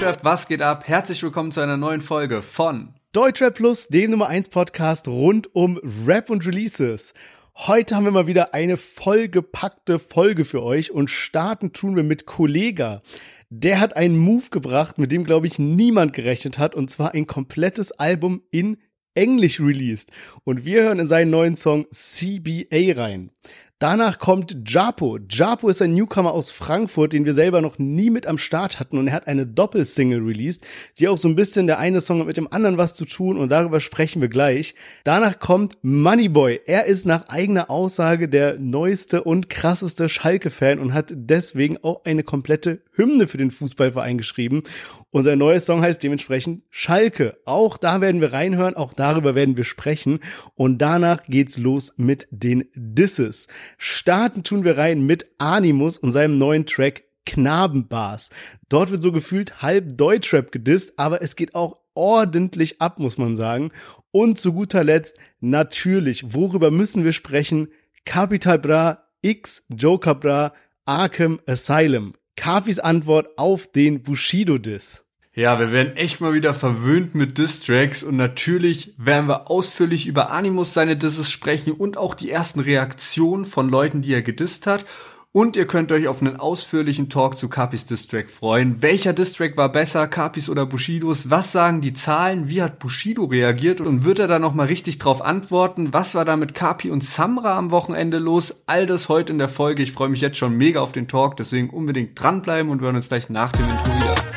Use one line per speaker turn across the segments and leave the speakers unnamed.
Deutschrap, was geht ab? Herzlich willkommen zu einer neuen Folge von
Deutschrap Plus, dem Nummer 1 Podcast rund um Rap und Releases. Heute haben wir mal wieder eine vollgepackte Folge für euch und starten tun wir mit Kollega. Der hat einen Move gebracht, mit dem, glaube ich, niemand gerechnet hat, und zwar ein komplettes Album in Englisch released. Und wir hören in seinen neuen Song CBA rein. Danach kommt Japo. Japo ist ein Newcomer aus Frankfurt, den wir selber noch nie mit am Start hatten und er hat eine Doppelsingle released, die auch so ein bisschen der eine Song hat mit dem anderen was zu tun und darüber sprechen wir gleich. Danach kommt Moneyboy. Er ist nach eigener Aussage der neueste und krasseste Schalke-Fan und hat deswegen auch eine komplette Hymne für den Fußballverein geschrieben. Und sein neues Song heißt dementsprechend Schalke. Auch da werden wir reinhören, auch darüber werden wir sprechen. Und danach geht's los mit den Disses. Starten tun wir rein mit Animus und seinem neuen Track Knabenbars. Dort wird so gefühlt halb Deutschrap gedisst, aber es geht auch ordentlich ab, muss man sagen. Und zu guter Letzt natürlich, worüber müssen wir sprechen? Capital Bra, X, Joker Bra, Arkham Asylum. Kafis Antwort auf den Bushido-Diss.
Ja, wir werden echt mal wieder verwöhnt mit Diss-Tracks und natürlich werden wir ausführlich über Animus seine Disses sprechen und auch die ersten Reaktionen von Leuten, die er gedisst hat. Und ihr könnt euch auf einen ausführlichen Talk zu Capis Distrack freuen. Welcher Distrack war besser, Capis oder Bushidos? Was sagen die Zahlen? Wie hat Bushido reagiert? Und wird er da nochmal richtig drauf antworten? Was war da mit Capi und Samra am Wochenende los? All das heute in der Folge. Ich freue mich jetzt schon mega auf den Talk, deswegen unbedingt dranbleiben und wir hören uns gleich nach dem Intro wieder.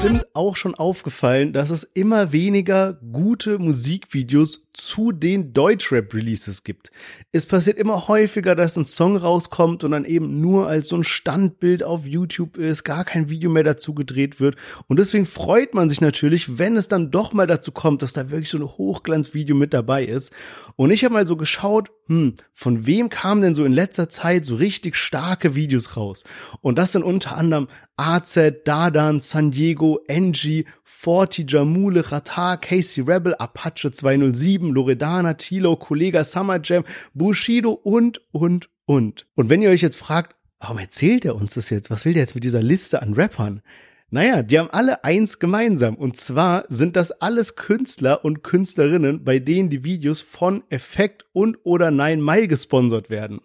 bestimmt auch schon aufgefallen, dass es immer weniger gute Musikvideos zu den Deutschrap-Releases gibt. Es passiert immer häufiger, dass ein Song rauskommt und dann eben nur als so ein Standbild auf YouTube ist, gar kein Video mehr dazu gedreht wird. Und deswegen freut man sich natürlich, wenn es dann doch mal dazu kommt, dass da wirklich so ein Hochglanzvideo mit dabei ist. Und ich habe mal so geschaut, hm, von wem kamen denn so in letzter Zeit so richtig starke Videos raus? Und das sind unter anderem AZ, Dadan, San Diego, NG, Forti, Jamule, Rata, Casey Rebel, Apache 207, Loredana, Tilo, Kollega, Summer Jam, Bushido und, und, und. Und wenn ihr euch jetzt fragt, warum erzählt er uns das jetzt? Was will der jetzt mit dieser Liste an Rappern? Naja, die haben alle eins gemeinsam. Und zwar sind das alles Künstler und Künstlerinnen, bei denen die Videos von Effekt und oder Nine Mile gesponsert werden.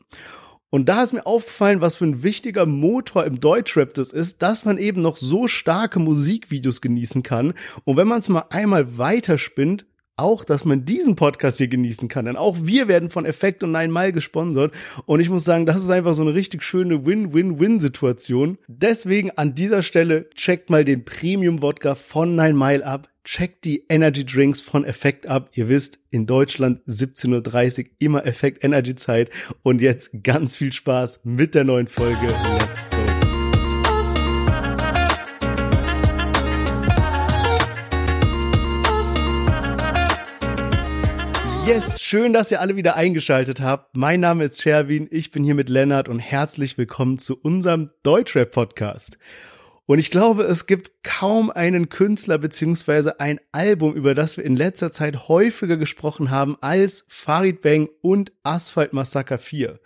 Und da ist mir aufgefallen, was für ein wichtiger Motor im Deutschrap das ist, dass man eben noch so starke Musikvideos genießen kann. Und wenn man es mal einmal weiterspinnt, auch, dass man diesen Podcast hier genießen kann. Denn auch wir werden von Effekt und Nine Mile gesponsert. Und ich muss sagen, das ist einfach so eine richtig schöne Win-Win-Win-Situation. Deswegen an dieser Stelle checkt mal den Premium-Wodka von Nine Mile ab checkt die Energy Drinks von Effekt ab. Ihr wisst, in Deutschland 17.30 Uhr immer Effekt Energy Zeit. Und jetzt ganz viel Spaß mit der neuen Folge. Let's go. Yes, schön, dass ihr alle wieder eingeschaltet habt. Mein Name ist Sherwin, ich bin hier mit Lennart und herzlich willkommen zu unserem Deutschrap Podcast. Und ich glaube, es gibt kaum einen Künstler beziehungsweise ein Album, über das wir in letzter Zeit häufiger gesprochen haben als Farid Bang und Asphalt Massacre 4.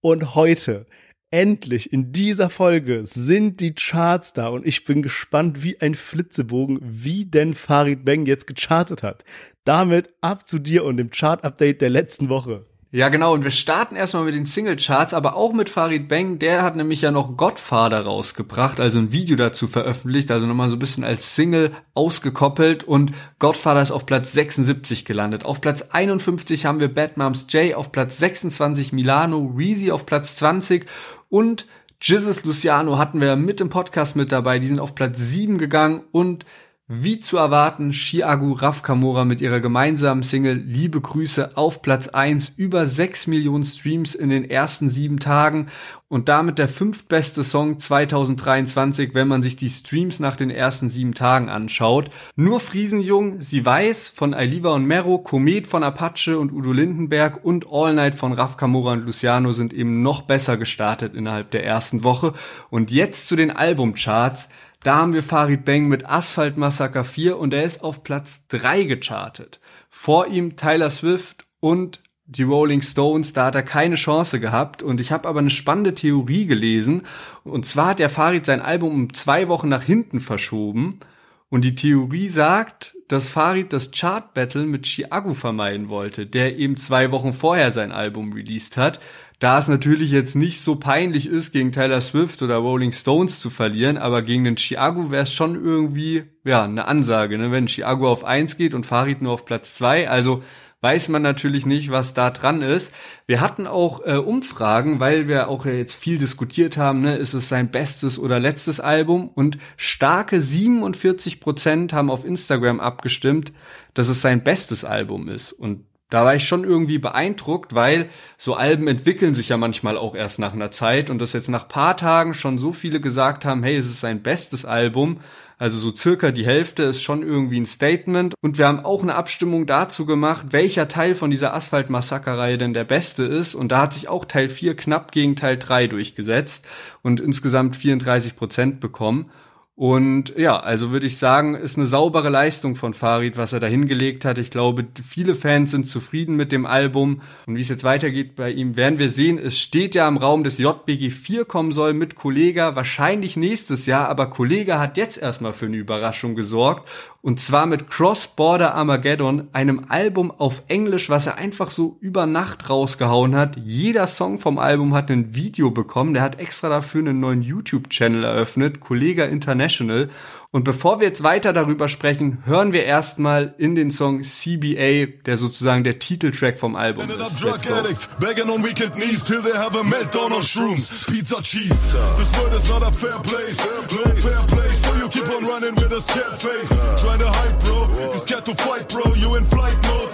Und heute, endlich in dieser Folge sind die Charts da und ich bin gespannt wie ein Flitzebogen, wie denn Farid Bang jetzt gechartet hat. Damit ab zu dir und dem Chart-Update der letzten Woche.
Ja, genau. Und wir starten erstmal mit den Singlecharts, aber auch mit Farid Bang. Der hat nämlich ja noch Godfather rausgebracht, also ein Video dazu veröffentlicht, also nochmal so ein bisschen als Single ausgekoppelt. Und Godfather ist auf Platz 76 gelandet. Auf Platz 51 haben wir Bad Moms J, auf Platz 26 Milano, Reezy auf Platz 20 und Jizzes Luciano hatten wir mit im Podcast mit dabei. Die sind auf Platz 7 gegangen und wie zu erwarten, Chiagu Raf Kamora mit ihrer gemeinsamen Single Liebe Grüße auf Platz 1, über 6 Millionen Streams in den ersten sieben Tagen und damit der fünftbeste Song 2023, wenn man sich die Streams nach den ersten sieben Tagen anschaut. Nur Friesenjung, Sie weiß von Ailiva und Mero, Komet von Apache und Udo Lindenberg und All Night von Raf Kamora und Luciano sind eben noch besser gestartet innerhalb der ersten Woche. Und jetzt zu den Albumcharts. Da haben wir Farid Bang mit Asphalt Massacre 4 und er ist auf Platz 3 gechartet. Vor ihm Tyler Swift und die Rolling Stones, da hat er keine Chance gehabt. Und ich habe aber eine spannende Theorie gelesen. Und zwar hat der Farid sein Album um zwei Wochen nach hinten verschoben. Und die Theorie sagt, dass Farid das Chart-Battle mit Chiago vermeiden wollte, der eben zwei Wochen vorher sein Album released hat. Da es natürlich jetzt nicht so peinlich ist, gegen Taylor Swift oder Rolling Stones zu verlieren, aber gegen den Chiago wäre es schon irgendwie, ja, eine Ansage, ne? wenn Chiago auf eins geht und Farid nur auf Platz zwei. Also weiß man natürlich nicht, was da dran ist. Wir hatten auch äh, Umfragen, weil wir auch jetzt viel diskutiert haben, ne, ist es sein bestes oder letztes Album und starke 47 Prozent haben auf Instagram abgestimmt, dass es sein bestes Album ist und da war ich schon irgendwie beeindruckt, weil so Alben entwickeln sich ja manchmal auch erst nach einer Zeit und dass jetzt nach paar Tagen schon so viele gesagt haben, hey, es ist sein bestes Album, also so circa die Hälfte ist schon irgendwie ein Statement. Und wir haben auch eine Abstimmung dazu gemacht, welcher Teil von dieser Asphalt-Massaker-Reihe denn der beste ist. Und da hat sich auch Teil 4 knapp gegen Teil 3 durchgesetzt und insgesamt 34 Prozent bekommen. Und ja, also würde ich sagen, ist eine saubere Leistung von Farid, was er da hingelegt hat. Ich glaube, viele Fans sind zufrieden mit dem Album. Und wie es jetzt weitergeht bei ihm, werden wir sehen. Es steht ja im Raum, dass JBG 4 kommen soll mit Kollega, wahrscheinlich nächstes Jahr. Aber Kollega hat jetzt erstmal für eine Überraschung gesorgt. Und zwar mit Cross-Border Armageddon, einem Album auf Englisch, was er einfach so über Nacht rausgehauen hat. Jeder Song vom Album hat ein Video bekommen. Der hat extra dafür einen neuen YouTube-Channel eröffnet, Kollega International. Und bevor wir jetzt weiter darüber sprechen, hören wir erstmal in den Song CBA, der sozusagen der Titeltrack vom Album ist.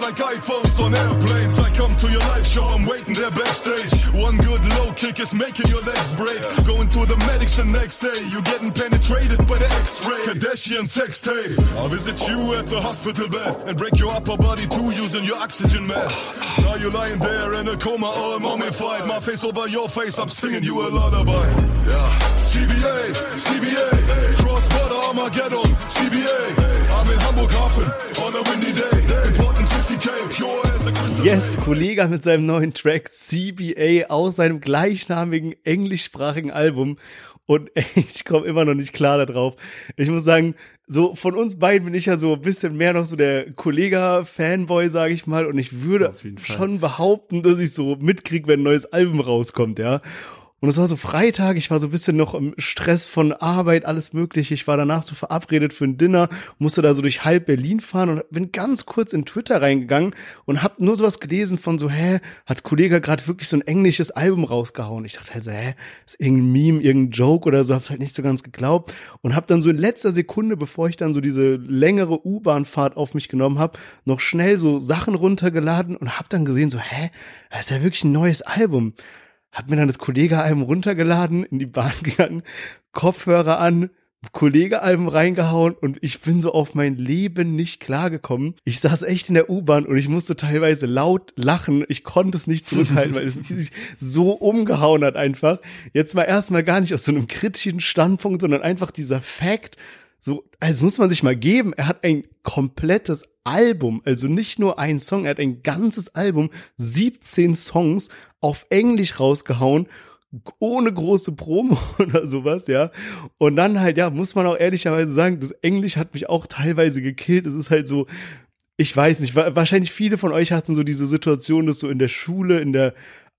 like iPhones on airplanes. I come to your live show, I'm waiting there backstage. One good low kick is making your legs break. Going to the medics the next day, you're getting penetrated by the X-ray. Kardashian sex tape. I'll visit you at the hospital bed and break your upper body too using your oxygen mask. Now you're lying there in a coma, all mummified. My face over your face, I'm singing you a lullaby. Yeah. CBA, CBA, cross border Armageddon, CBA. I'm in Hamburg Hafen on a windy day. Important 50k, pure as.
Yes, Kollege mit seinem neuen Track CBA aus seinem gleichnamigen englischsprachigen Album. Und ich komme immer noch nicht klar darauf. Ich muss sagen, so von uns beiden bin ich ja so ein bisschen mehr noch so der Kollega-Fanboy, sage ich mal. Und ich würde schon behaupten, dass ich so mitkrieg, wenn ein neues Album rauskommt, ja. Und es war so Freitag, ich war so ein bisschen noch im Stress von Arbeit, alles mögliche. Ich war danach so verabredet für ein Dinner, musste da so durch halb Berlin fahren und bin ganz kurz in Twitter reingegangen und hab nur sowas gelesen von so, hä, hat Kollege gerade wirklich so ein englisches Album rausgehauen? Ich dachte halt so, hä, ist irgendein Meme, irgendein Joke oder so, hab's halt nicht so ganz geglaubt und hab dann so in letzter Sekunde, bevor ich dann so diese längere U-Bahn-Fahrt auf mich genommen hab, noch schnell so Sachen runtergeladen und hab dann gesehen so, hä, das ist ja wirklich ein neues Album hab mir dann das Kollege-Album runtergeladen, in die Bahn gegangen, Kopfhörer an, Kollege-Album reingehauen und ich bin so auf mein Leben nicht klargekommen. Ich saß echt in der U-Bahn und ich musste teilweise laut lachen. Ich konnte es nicht zurückhalten, weil es mich so umgehauen hat einfach. Jetzt mal erstmal gar nicht aus so einem kritischen Standpunkt, sondern einfach dieser Fact, so, also muss man sich mal geben, er hat ein komplettes Album, also nicht nur ein Song, er hat ein ganzes Album, 17 Songs auf Englisch rausgehauen, ohne große Promo oder sowas, ja. Und dann halt, ja, muss man auch ehrlicherweise sagen, das Englisch hat mich auch teilweise gekillt. Es ist halt so, ich weiß nicht, wahrscheinlich viele von euch hatten so diese Situation, dass so in der Schule, in der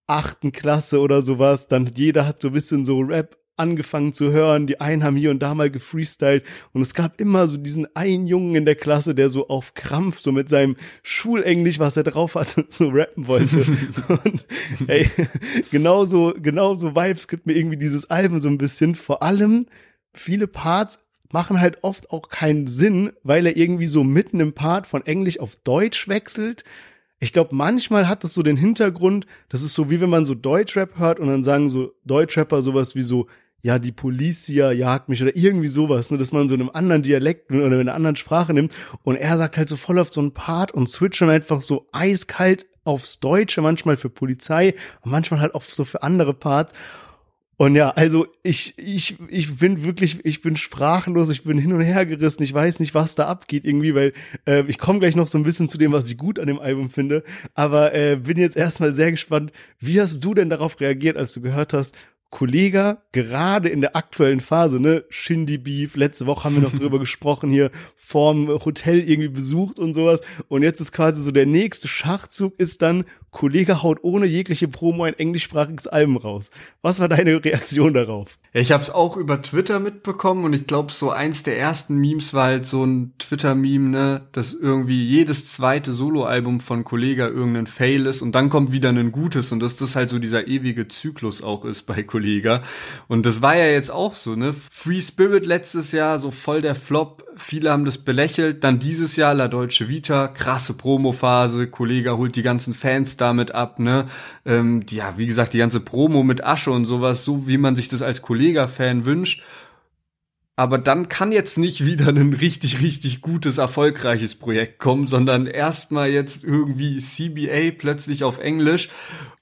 achten Klasse oder sowas, dann jeder hat so ein bisschen so Rap angefangen zu hören. Die einen haben hier und da mal gefreestylt und es gab immer so diesen einen Jungen in der Klasse, der so auf Krampf so mit seinem Schulenglisch, was er drauf hatte, so rappen wollte. und ey, genauso, genauso Vibes gibt mir irgendwie dieses Album so ein bisschen. Vor allem viele Parts machen halt oft auch keinen Sinn, weil er irgendwie so mitten im Part von Englisch auf Deutsch wechselt. Ich glaube, manchmal hat das so den Hintergrund, das ist so wie wenn man so Deutschrap hört und dann sagen so Deutschrapper sowas wie so, ja, die Policia jagt mich oder irgendwie sowas, ne, dass man so in einem anderen Dialekt oder in einer anderen Sprache nimmt und er sagt halt so voll auf so einen Part und switcht dann einfach so eiskalt aufs Deutsche, manchmal für Polizei und manchmal halt auch so für andere Parts. Und ja, also ich, ich, ich bin wirklich, ich bin sprachlos, ich bin hin und her gerissen, ich weiß nicht, was da abgeht irgendwie, weil äh, ich komme gleich noch so ein bisschen zu dem, was ich gut an dem Album finde, aber äh, bin jetzt erstmal sehr gespannt, wie hast du denn darauf reagiert, als du gehört hast, Kollega gerade in der aktuellen Phase, ne, Shindy Beef, letzte Woche haben wir noch drüber gesprochen hier, vorm Hotel irgendwie besucht und sowas. Und jetzt ist quasi so der nächste Schachzug ist dann Kollege haut ohne jegliche Promo ein englischsprachiges Album raus. Was war deine Reaktion darauf?
Ich habe es auch über Twitter mitbekommen und ich glaube, so eins der ersten Memes war halt so ein Twitter-Meme, ne, dass irgendwie jedes zweite Soloalbum von Kollega irgendein Fail ist und dann kommt wieder ein gutes und dass das halt so dieser ewige Zyklus auch ist bei Kollega. Und das war ja jetzt auch so, ne? Free Spirit letztes Jahr, so voll der Flop, viele haben das belächelt, dann dieses Jahr La Deutsche Vita, krasse Promophase, Kollega holt die ganzen Fans damit ab, ne? Ähm, ja, wie gesagt, die ganze Promo mit Asche und sowas, so wie man sich das als Kollega-Fan wünscht. Aber dann kann jetzt nicht wieder ein richtig, richtig gutes, erfolgreiches Projekt kommen, sondern erstmal jetzt irgendwie CBA plötzlich auf Englisch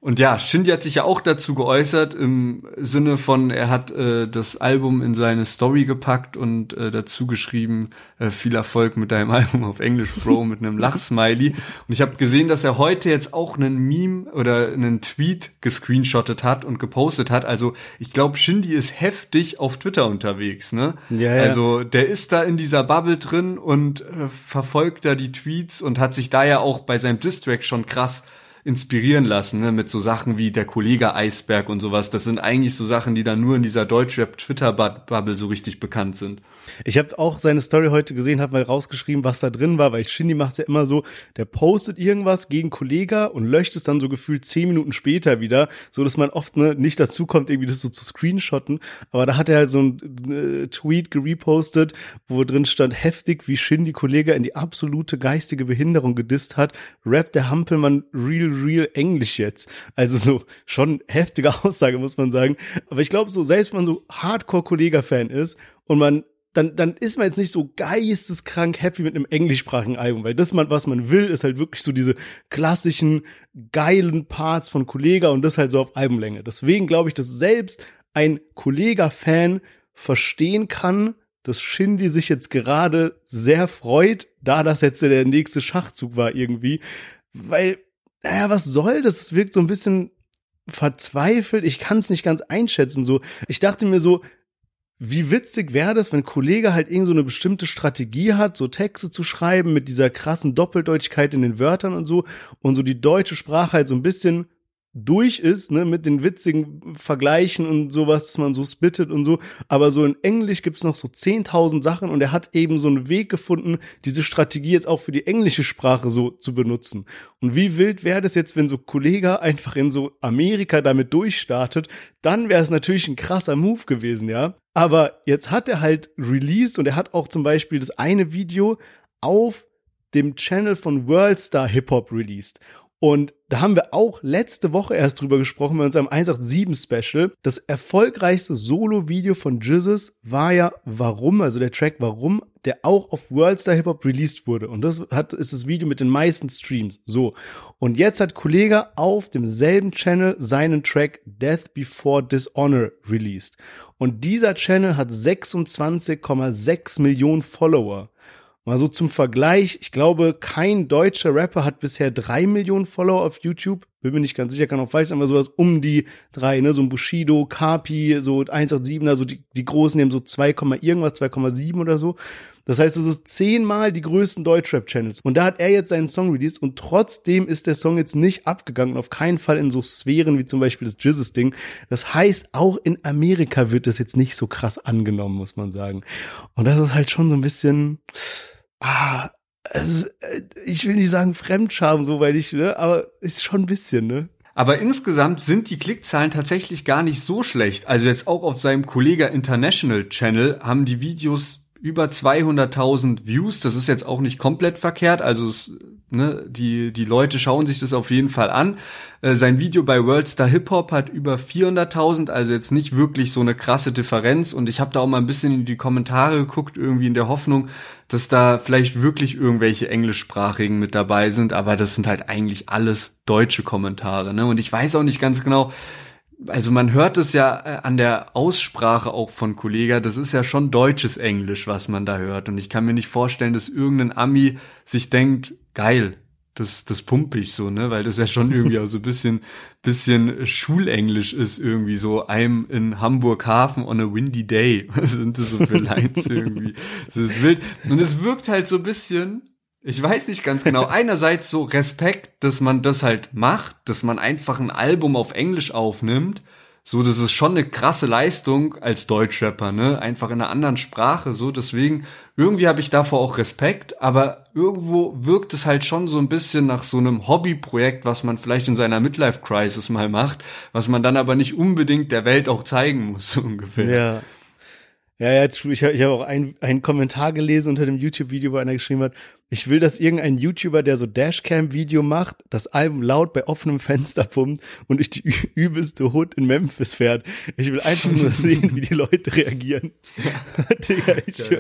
und ja, Shindy hat sich ja auch dazu geäußert im Sinne von, er hat äh, das Album in seine Story gepackt und äh, dazu geschrieben, äh, viel Erfolg mit deinem Album auf Englisch, Bro, mit einem Lachsmiley. Und ich habe gesehen, dass er heute jetzt auch einen Meme oder einen Tweet gescreenshottet hat und gepostet hat. Also ich glaube, Shindy ist heftig auf Twitter unterwegs, ne? Ja, ja. Also der ist da in dieser Bubble drin und äh, verfolgt da die Tweets und hat sich da ja auch bei seinem Distrack schon krass inspirieren lassen, ne, mit so Sachen wie der Kollege Eisberg und sowas. Das sind eigentlich so Sachen, die dann nur in dieser Deutschrap-Twitter-Bubble so richtig bekannt sind.
Ich habe auch seine Story heute gesehen, habe mal rausgeschrieben, was da drin war, weil Shindy macht ja immer so, der postet irgendwas gegen Kollega und löscht es dann so gefühlt zehn Minuten später wieder, so dass man oft ne, nicht dazu kommt, irgendwie das so zu screenshotten. Aber da hat er halt so ein äh, Tweet gerepostet, wo drin stand, heftig, wie Shindy Kollega in die absolute geistige Behinderung gedisst hat, rappt der Hampelmann real real Englisch jetzt. Also so schon heftige Aussage, muss man sagen. Aber ich glaube so, selbst wenn man so Hardcore-Kollega-Fan ist und man dann, dann ist man jetzt nicht so geisteskrank happy mit einem englischsprachigen Album, weil das, was man will, ist halt wirklich so diese klassischen, geilen Parts von Kollega und das halt so auf Albumlänge. Deswegen glaube ich, dass selbst ein Kollega-Fan verstehen kann, dass Shindy sich jetzt gerade sehr freut, da das jetzt der nächste Schachzug war irgendwie, weil naja, was soll das? Es wirkt so ein bisschen verzweifelt. Ich kann es nicht ganz einschätzen. So, ich dachte mir so, wie witzig wäre das, wenn ein Kollege halt irgend so eine bestimmte Strategie hat, so Texte zu schreiben mit dieser krassen Doppeldeutigkeit in den Wörtern und so und so die deutsche Sprache halt so ein bisschen durch ist, ne, mit den witzigen Vergleichen und sowas, dass man so spittet und so. Aber so in Englisch gibt's noch so 10.000 Sachen und er hat eben so einen Weg gefunden, diese Strategie jetzt auch für die englische Sprache so zu benutzen. Und wie wild wäre das jetzt, wenn so Kollege einfach in so Amerika damit durchstartet? Dann wäre es natürlich ein krasser Move gewesen, ja. Aber jetzt hat er halt released und er hat auch zum Beispiel das eine Video auf dem Channel von Worldstar Hip Hop released. Und da haben wir auch letzte Woche erst drüber gesprochen bei unserem 187 Special. Das erfolgreichste Solo-Video von Jizzes war ja Warum, also der Track Warum, der auch auf Worldstar Hip Hop released wurde. Und das hat, ist das Video mit den meisten Streams. So. Und jetzt hat Kollege auf demselben Channel seinen Track Death Before Dishonor released. Und dieser Channel hat 26,6 Millionen Follower. Mal so zum Vergleich, ich glaube, kein deutscher Rapper hat bisher drei Millionen Follower auf YouTube. Bin mir nicht ganz sicher, kann auch falsch sein, aber sowas um die drei, ne? So ein Bushido, Kapi, so 187er, so die, die großen nehmen so 2, irgendwas, 2,7 oder so. Das heißt, es ist zehnmal die größten Deutschrap-Channels. Und da hat er jetzt seinen Song released und trotzdem ist der Song jetzt nicht abgegangen. Auf keinen Fall in so Sphären wie zum Beispiel das Jizzes-Ding. Das heißt, auch in Amerika wird das jetzt nicht so krass angenommen, muss man sagen. Und das ist halt schon so ein bisschen, ah, also, äh, ich will nicht sagen Fremdscham, so, weil ich, ne, aber ist schon ein bisschen, ne?
Aber insgesamt sind die Klickzahlen tatsächlich gar nicht so schlecht. Also jetzt auch auf seinem Kollega International Channel haben die Videos über 200.000 Views. Das ist jetzt auch nicht komplett verkehrt. Also es, ne, die die Leute schauen sich das auf jeden Fall an. Äh, sein Video bei Worldstar Hip Hop hat über 400.000, also jetzt nicht wirklich so eine krasse Differenz. Und ich habe da auch mal ein bisschen in die Kommentare geguckt, irgendwie in der Hoffnung, dass da vielleicht wirklich irgendwelche englischsprachigen mit dabei sind. Aber das sind halt eigentlich alles deutsche Kommentare. Ne? Und ich weiß auch nicht ganz genau also man hört es ja äh, an der Aussprache auch von Kollega, das ist ja schon deutsches Englisch, was man da hört. Und ich kann mir nicht vorstellen, dass irgendein Ami sich denkt, geil, das, das pumpe ich so, ne, weil das ja schon irgendwie auch so ein bisschen, bisschen Schulenglisch ist irgendwie so, I'm in Hamburg Hafen on a windy day. Was sind das so für Lines irgendwie? Das ist wild. Und es wirkt halt so ein bisschen, ich weiß nicht ganz genau. Einerseits so Respekt, dass man das halt macht, dass man einfach ein Album auf Englisch aufnimmt. So, das ist schon eine krasse Leistung als Deutschrapper, ne? Einfach in einer anderen Sprache, so. Deswegen, irgendwie habe ich davor auch Respekt, aber irgendwo wirkt es halt schon so ein bisschen nach so einem Hobbyprojekt, was man vielleicht in seiner Midlife-Crisis mal macht, was man dann aber nicht unbedingt der Welt auch zeigen muss, so ungefähr.
Ja. Ja, ja, ich habe ich hab auch einen Kommentar gelesen unter dem YouTube-Video, wo einer geschrieben hat, ich will, dass irgendein YouTuber, der so Dashcam-Video macht, das Album laut bei offenem Fenster pumpt und ich die übelste Hood in Memphis fährt. Ich will einfach nur sehen, wie die Leute reagieren. Digga, ich,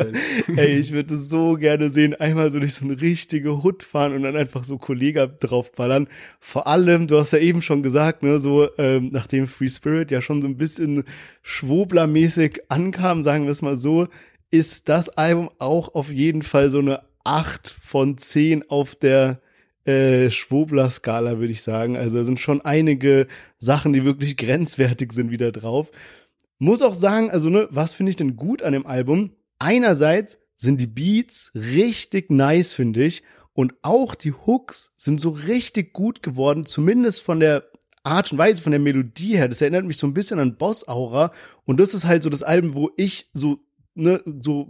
ey, ich würde so gerne sehen, einmal so durch so eine richtige Hood fahren und dann einfach so Kollega draufballern. Vor allem, du hast ja eben schon gesagt, ne, so ähm, nachdem Free Spirit ja schon so ein bisschen schwoblermäßig ankam, sagen wir es mal so, ist das Album auch auf jeden Fall so eine acht von zehn auf der äh, Schwobler-Skala, würde ich sagen. Also da sind schon einige Sachen, die wirklich grenzwertig sind, wieder drauf. Muss auch sagen, also ne, was finde ich denn gut an dem Album? Einerseits sind die Beats richtig nice, finde ich. Und auch die Hooks sind so richtig gut geworden, zumindest von der Art und Weise, von der Melodie her. Das erinnert mich so ein bisschen an Boss Aura. Und das ist halt so das Album, wo ich so ne, so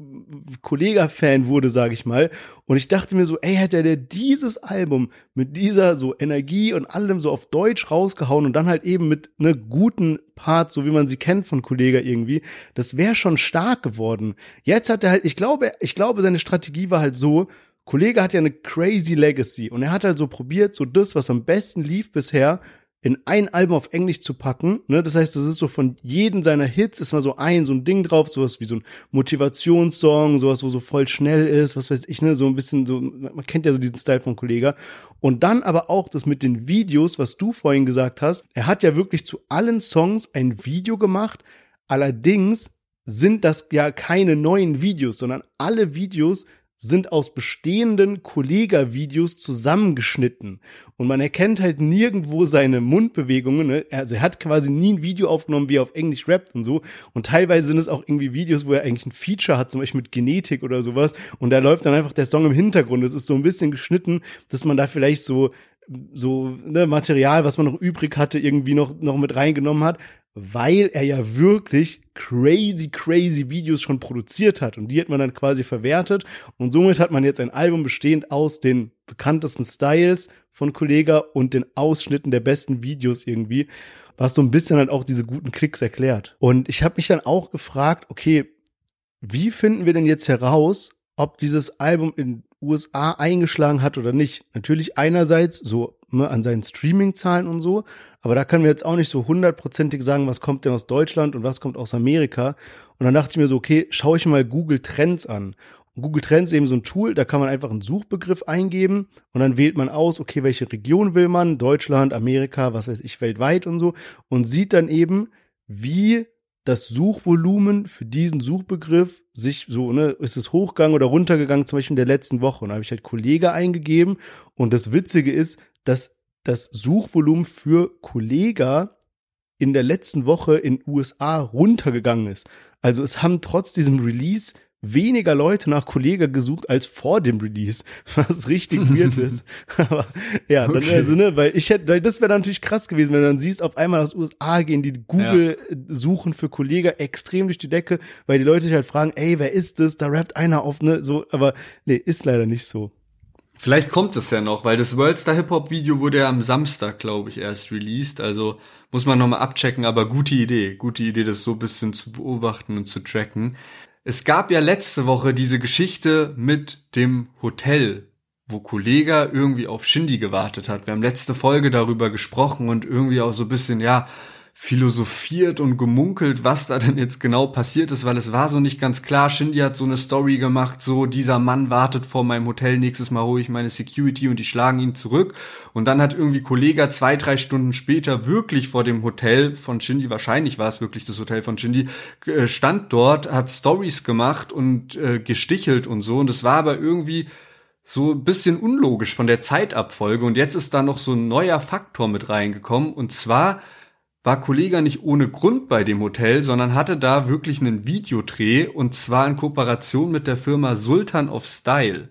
Kollega-Fan wurde, sage ich mal. Und ich dachte mir so, ey, hätte der dieses Album mit dieser so Energie und allem so auf Deutsch rausgehauen und dann halt eben mit ne guten Parts, so wie man sie kennt von Kollega irgendwie, das wäre schon stark geworden. Jetzt hat er halt, ich glaube, ich glaube, seine Strategie war halt so, Kollege hat ja eine crazy Legacy und er hat halt so probiert, so das, was am besten lief bisher, in ein Album auf Englisch zu packen. Ne? Das heißt, das ist so von jedem seiner Hits ist mal so ein, so ein Ding drauf, sowas wie so ein Motivationssong, sowas, wo so voll schnell ist, was weiß ich, ne, so ein bisschen so, man kennt ja so diesen Style von Kollega. Und dann aber auch das mit den Videos, was du vorhin gesagt hast. Er hat ja wirklich zu allen Songs ein Video gemacht. Allerdings sind das ja keine neuen Videos, sondern alle Videos sind aus bestehenden Kollega-Videos zusammengeschnitten. Und man erkennt halt nirgendwo seine Mundbewegungen. Ne? Also er hat quasi nie ein Video aufgenommen, wie er auf Englisch rappt und so. Und teilweise sind es auch irgendwie Videos, wo er eigentlich ein Feature hat, zum Beispiel mit Genetik oder sowas. Und da läuft dann einfach der Song im Hintergrund. Es ist so ein bisschen geschnitten, dass man da vielleicht so so ne, Material, was man noch übrig hatte, irgendwie noch, noch mit reingenommen hat weil er ja wirklich crazy, crazy Videos schon produziert hat. Und die hat man dann quasi verwertet. Und somit hat man jetzt ein Album bestehend aus den bekanntesten Styles von Kollega und den Ausschnitten der besten Videos irgendwie, was so ein bisschen halt auch diese guten Klicks erklärt. Und ich habe mich dann auch gefragt, okay, wie finden wir denn jetzt heraus, ob dieses Album in USA eingeschlagen hat oder nicht? Natürlich einerseits so ne, an seinen Streaming-Zahlen und so, aber da können wir jetzt auch nicht so hundertprozentig sagen, was kommt denn aus Deutschland und was kommt aus Amerika. Und dann dachte ich mir so, okay, schaue ich mal Google Trends an. Und Google Trends ist eben so ein Tool, da kann man einfach einen Suchbegriff eingeben und dann wählt man aus, okay, welche Region will man, Deutschland, Amerika, was weiß ich, weltweit und so und sieht dann eben, wie das Suchvolumen für diesen Suchbegriff sich so, ne, ist es hochgegangen oder runtergegangen, zum Beispiel in der letzten Woche. Und da habe ich halt Kollege eingegeben. Und das Witzige ist, dass das Suchvolumen für Kollega in der letzten Woche in USA runtergegangen ist. Also es haben trotz diesem Release weniger Leute nach Kollega gesucht als vor dem Release, was richtig weird ist. Aber ja, dann okay. also, ne, weil ich hätte, das wäre natürlich krass gewesen, wenn du dann siehst, auf einmal aus USA gehen die Google ja. suchen für Kollega extrem durch die Decke, weil die Leute sich halt fragen, ey, wer ist das? Da rappt einer auf, ne, so, aber nee, ist leider nicht so.
Vielleicht kommt es ja noch, weil das Worldstar Hip Hop Video wurde ja am Samstag, glaube ich, erst released. Also muss man nochmal abchecken, aber gute Idee. Gute Idee, das so ein bisschen zu beobachten und zu tracken. Es gab ja letzte Woche diese Geschichte mit dem Hotel, wo Kollega irgendwie auf Shindy gewartet hat. Wir haben letzte Folge darüber gesprochen und irgendwie auch so ein bisschen, ja, philosophiert und gemunkelt, was da denn jetzt genau passiert ist, weil es war so nicht ganz klar. Shindy hat so eine Story gemacht, so dieser Mann wartet vor meinem Hotel, nächstes Mal hole ich meine Security und die schlagen ihn zurück. Und dann hat irgendwie Kollege zwei, drei Stunden später wirklich vor dem Hotel von Shindy, wahrscheinlich war es wirklich das Hotel von Shindy, äh, stand dort, hat Stories gemacht und äh, gestichelt und so. Und es war aber irgendwie so ein bisschen unlogisch von der Zeitabfolge. Und jetzt ist da noch so ein neuer Faktor mit reingekommen. Und zwar war Kollega nicht ohne Grund bei dem Hotel, sondern hatte da wirklich einen Videodreh und zwar in Kooperation mit der Firma Sultan of Style.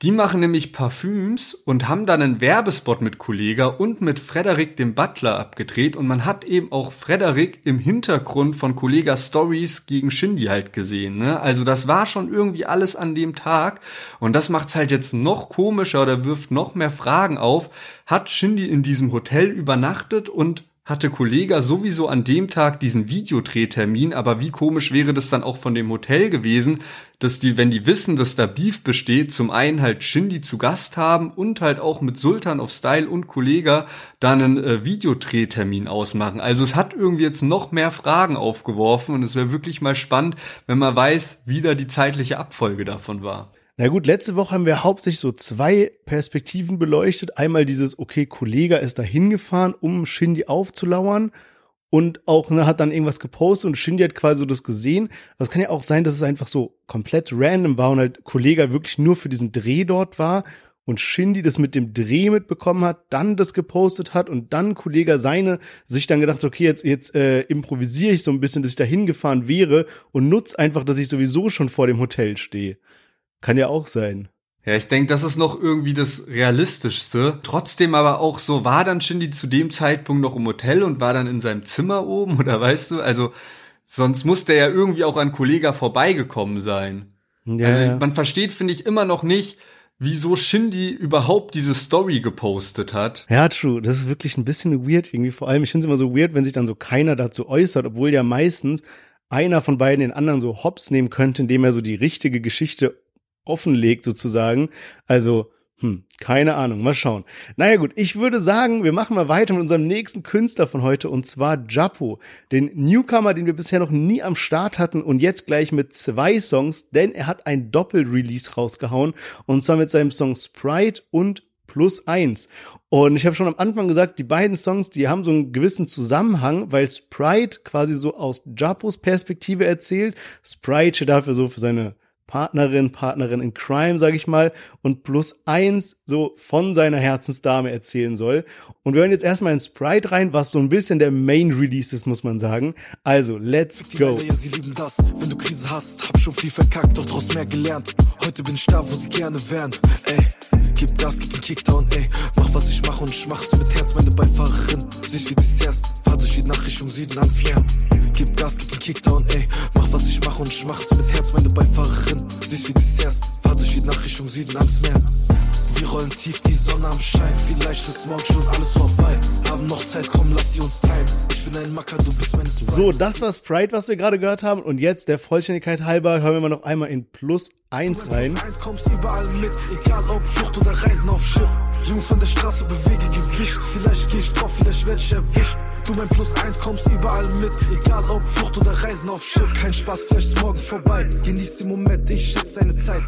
Die machen nämlich Parfüms und haben dann einen Werbespot mit Kollega und mit Frederik dem Butler abgedreht und man hat eben auch Frederik im Hintergrund von Kollega Stories gegen Shindy halt gesehen, ne? Also das war schon irgendwie alles an dem Tag und das macht's halt jetzt noch komischer oder wirft noch mehr Fragen auf. Hat Shindy in diesem Hotel übernachtet und hatte Kollega sowieso an dem Tag diesen Videodrehtermin, aber wie komisch wäre das dann auch von dem Hotel gewesen, dass die, wenn die wissen, dass da Beef besteht, zum einen halt Shindy zu Gast haben und halt auch mit Sultan of Style und Kollega da einen äh, Videodrehtermin ausmachen. Also es hat irgendwie jetzt noch mehr Fragen aufgeworfen und es wäre wirklich mal spannend, wenn man weiß, wie da die zeitliche Abfolge davon war.
Na gut, letzte Woche haben wir hauptsächlich so zwei Perspektiven beleuchtet. Einmal dieses, okay, Kollege ist da hingefahren, um Shindy aufzulauern und auch ne, hat dann irgendwas gepostet und Shindy hat quasi so das gesehen. Das kann ja auch sein, dass es einfach so komplett random war und halt Kollege wirklich nur für diesen Dreh dort war und Shindy das mit dem Dreh mitbekommen hat, dann das gepostet hat und dann Kollege seine sich dann gedacht, okay, jetzt jetzt äh, improvisiere ich so ein bisschen, dass ich da hingefahren wäre und nutze einfach, dass ich sowieso schon vor dem Hotel stehe. Kann ja auch sein.
Ja, ich denke, das ist noch irgendwie das Realistischste. Trotzdem aber auch so, war dann Shindy zu dem Zeitpunkt noch im Hotel und war dann in seinem Zimmer oben oder weißt du? Also, sonst muss der ja irgendwie auch an Kollega vorbeigekommen sein. Ja, also, ja. man versteht, finde ich, immer noch nicht, wieso Shindy überhaupt diese Story gepostet hat.
Ja, true. Das ist wirklich ein bisschen weird irgendwie. Vor allem, ich finde es immer so weird, wenn sich dann so keiner dazu äußert, obwohl ja meistens einer von beiden den anderen so hops nehmen könnte, indem er so die richtige Geschichte offenlegt sozusagen. Also, hm, keine Ahnung, mal schauen. Naja gut, ich würde sagen, wir machen mal weiter mit unserem nächsten Künstler von heute und zwar Japo, den Newcomer, den wir bisher noch nie am Start hatten und jetzt gleich mit zwei Songs, denn er hat ein Doppel-Release rausgehauen und zwar mit seinem Song Sprite und Plus eins. Und ich habe schon am Anfang gesagt, die beiden Songs, die haben so einen gewissen Zusammenhang, weil Sprite quasi so aus Japos Perspektive erzählt. Sprite dafür so für seine Partnerin, Partnerin in Crime, sag ich mal, und plus eins so von seiner Herzensdame erzählen soll. Und wir hören jetzt erstmal in Sprite rein, was so ein bisschen der Main Release ist, muss man sagen. Also, let's go. Ja, sie lieben das, wenn du Krise hast, hab schon viel verkackt, doch draus mehr gelernt. Heute bin ich da, wo sie gerne wären, ey. Gib Gas, gib den Kickdown, ey. Mach was ich mach und ich mach's mit Herz, meine Beifahrerin. Süß wie Desserts, fahr durch die Nacht Richtung Süden ans Meer. Gib Gas, gib den Kickdown, ey. Mach was ich mach und ich mach's mit Herz, meine Beifahrerin. Süß wie Desserts, fahr durch die Nacht Richtung Süden ans Meer. Wir rollen tief die Sonne am Schein. Vielleicht ist morgen schon alles vorbei. Haben noch Zeit, komm, lass sie uns teilen. Ich bin ein Macker, du bist meine Sprite. So, das war Sprite, was wir gerade gehört haben. Und jetzt, der Vollständigkeit halber, hören wir mal noch einmal in Plus 1 rein. Plus 1 kommst überall mit, egal ob Flucht oder Reisen auf Schiff. Jung von der Straße bewege Gewicht. Vielleicht geh ich drauf, vielleicht werd ich erwischt. Du mein Plus 1 kommst überall mit, egal ob Flucht oder Reisen auf Schiff. Kein Spaß, vielleicht ist morgen vorbei. Genieß den Moment, ich schätze deine Zeit.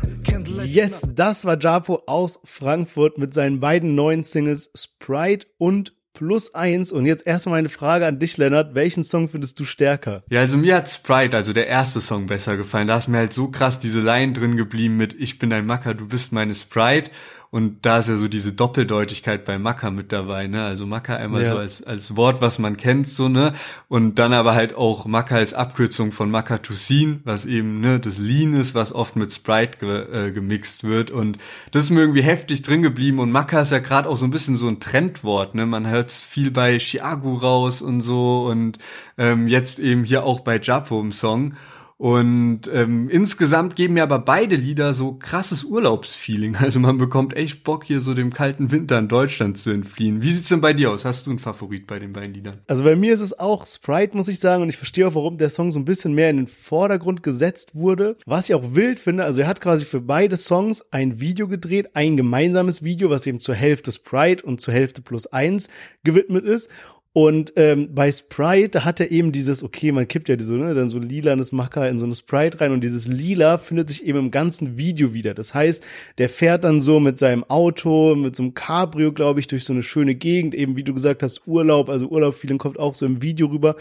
Yes, das war Japo aus Frankfurt mit seinen beiden neuen Singles Sprite und plus eins. Und jetzt erstmal eine Frage an dich, Lennart. Welchen Song findest du stärker?
Ja, also mir hat Sprite, also der erste Song, besser gefallen. Da ist mir halt so krass diese Line drin geblieben mit Ich bin dein Macker, du bist meine Sprite. Und da ist ja so diese Doppeldeutigkeit bei Macker mit dabei, ne? Also Macker einmal ja. so als, als Wort, was man kennt, so, ne? Und dann aber halt auch Macker als Abkürzung von Macatusin, was eben, ne, das Lean ist, was oft mit Sprite ge, äh, gemixt wird. Und das ist mir irgendwie heftig drin geblieben. Und Macker ist ja gerade auch so ein bisschen so ein Trendwort, ne? Man hört viel bei Chiago raus und so und ähm, jetzt eben hier auch bei Japo im Song. Und ähm, insgesamt geben mir aber beide Lieder so krasses Urlaubsfeeling. Also man bekommt echt Bock, hier so dem kalten Winter in Deutschland zu entfliehen. Wie sieht's denn bei dir aus? Hast du einen Favorit bei den beiden Liedern?
Also bei mir ist es auch Sprite, muss ich sagen. Und ich verstehe auch, warum der Song so ein bisschen mehr in den Vordergrund gesetzt wurde. Was ich auch wild finde, also er hat quasi für beide Songs ein Video gedreht, ein gemeinsames Video, was eben zur Hälfte Sprite und zur Hälfte plus eins gewidmet ist. Und ähm, bei Sprite, da hat er eben dieses, okay, man kippt ja so, ne, dann so lilanes Macker in so eine Sprite rein und dieses Lila findet sich eben im ganzen Video wieder. Das heißt, der fährt dann so mit seinem Auto, mit so einem Cabrio, glaube ich, durch so eine schöne Gegend, eben wie du gesagt hast, Urlaub, also Urlaub-Feeling kommt auch so im Video rüber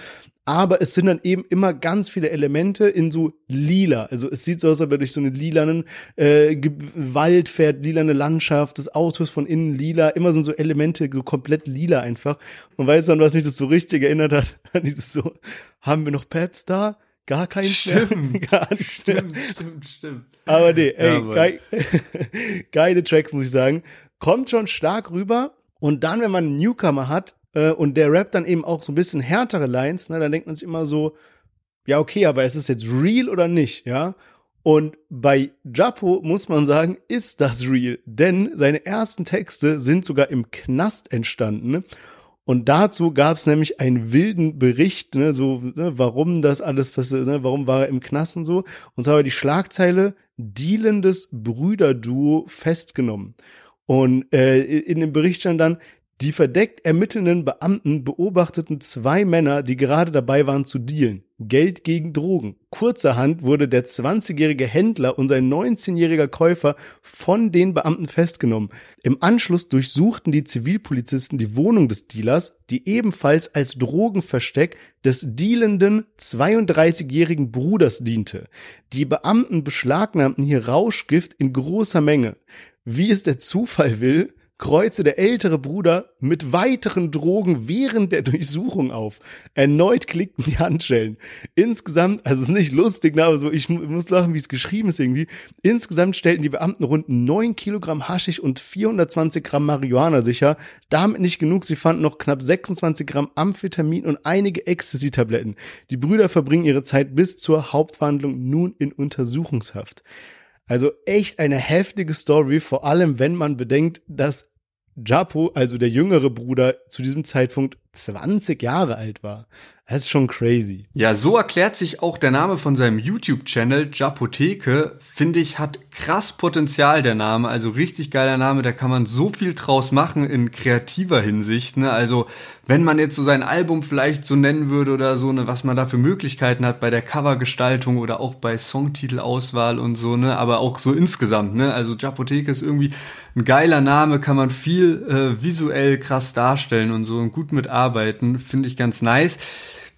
aber es sind dann eben immer ganz viele Elemente in so lila. Also es sieht so aus, als wenn durch so einen lilanen äh, Wald fährt, lilane Landschaft, das Auto ist von innen lila, immer sind so Elemente so komplett lila einfach. Und weißt du, was mich das so richtig erinnert hat? An dieses so, haben wir noch Peps da? Gar kein
Stimmt, gar nichts stimmt, mehr. stimmt, stimmt.
Aber nee, ey, ja, geil, geile Tracks, muss ich sagen. Kommt schon stark rüber. Und dann, wenn man einen Newcomer hat, äh, und der rappt dann eben auch so ein bisschen härtere Lines, ne, dann denkt man sich immer so, ja, okay, aber ist es jetzt real oder nicht, ja? Und bei Japo muss man sagen, ist das real, denn seine ersten Texte sind sogar im Knast entstanden. Und dazu gab es nämlich einen wilden Bericht, ne, so, ne, warum das alles passiert, ne, warum war er im Knast und so. Und zwar war die Schlagzeile dealendes Brüderduo festgenommen. Und äh, in dem Bericht stand dann, die verdeckt ermittelnden Beamten beobachteten zwei Männer, die gerade dabei waren zu dealen. Geld gegen Drogen. Kurzerhand wurde der 20-jährige Händler und sein 19-jähriger Käufer von den Beamten festgenommen. Im Anschluss durchsuchten die Zivilpolizisten die Wohnung des Dealers, die ebenfalls als Drogenversteck des dealenden 32-jährigen Bruders diente. Die Beamten beschlagnahmten hier Rauschgift in großer Menge. Wie es der Zufall will, kreuze der ältere Bruder mit weiteren Drogen während der Durchsuchung auf. Erneut klickten die Handschellen. Insgesamt, also ist nicht lustig, ne, aber so, ich muss lachen, wie es geschrieben ist irgendwie. Insgesamt stellten die Beamten rund neun Kilogramm Haschig und 420 Gramm Marihuana sicher. Damit nicht genug, sie fanden noch knapp 26 Gramm Amphetamin und einige Ecstasy-Tabletten. Die Brüder verbringen ihre Zeit bis zur Hauptverhandlung nun in Untersuchungshaft. Also echt eine heftige Story, vor allem wenn man bedenkt, dass Japo, also der jüngere Bruder, zu diesem Zeitpunkt 20 Jahre alt war. Das ist schon crazy.
Ja, so erklärt sich auch der Name von seinem YouTube-Channel. Japotheke, finde ich, hat krass Potenzial, der Name. Also richtig geiler Name, da kann man so viel draus machen in kreativer Hinsicht. Ne? Also wenn man jetzt so sein Album vielleicht so nennen würde oder so, ne, was man da für Möglichkeiten hat bei der Covergestaltung oder auch bei Songtitelauswahl und so, ne, aber auch so insgesamt, ne? Also Japotheke ist irgendwie ein geiler Name, kann man viel äh, visuell krass darstellen und so und gut mitarbeiten, finde ich ganz nice.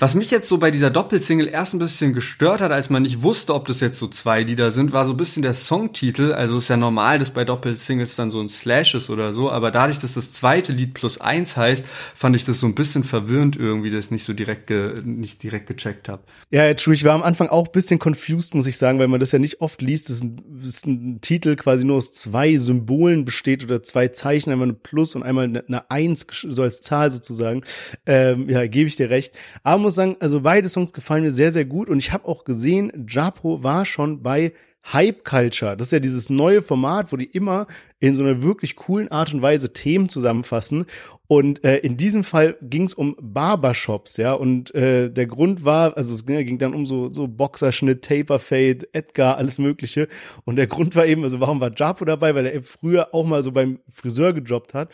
Was mich jetzt so bei dieser Doppelsingle erst ein bisschen gestört hat, als man nicht wusste, ob das jetzt so zwei Lieder sind, war so ein bisschen der Songtitel. Also ist ja normal, dass bei Doppelsingles dann so ein Slash ist oder so, aber dadurch, dass das zweite Lied plus eins heißt, fand ich das so ein bisschen verwirrend irgendwie, dass ich nicht so direkt ge nicht direkt gecheckt habe.
Ja, true. Ich war am Anfang auch ein bisschen confused, muss ich sagen, weil man das ja nicht oft liest. Das ist ein, das ist ein Titel quasi nur aus zwei Symbolen besteht oder zwei Zeichen, einmal ein Plus und einmal eine, eine Eins, so als Zahl sozusagen. Ähm, ja, gebe ich dir recht. Aber muss sagen, also beide Songs gefallen mir sehr, sehr gut und ich habe auch gesehen, Japo war schon bei Hype Culture. Das ist ja dieses neue Format, wo die immer in so einer wirklich coolen Art und Weise Themen zusammenfassen. Und äh, in diesem Fall ging es um Barbershops, ja. Und äh, der Grund war, also es ging dann um so, so Boxerschnitt, Taperfade, Edgar, alles Mögliche. Und der Grund war eben, also warum war Japo dabei? Weil er früher auch mal so beim Friseur gejobbt hat.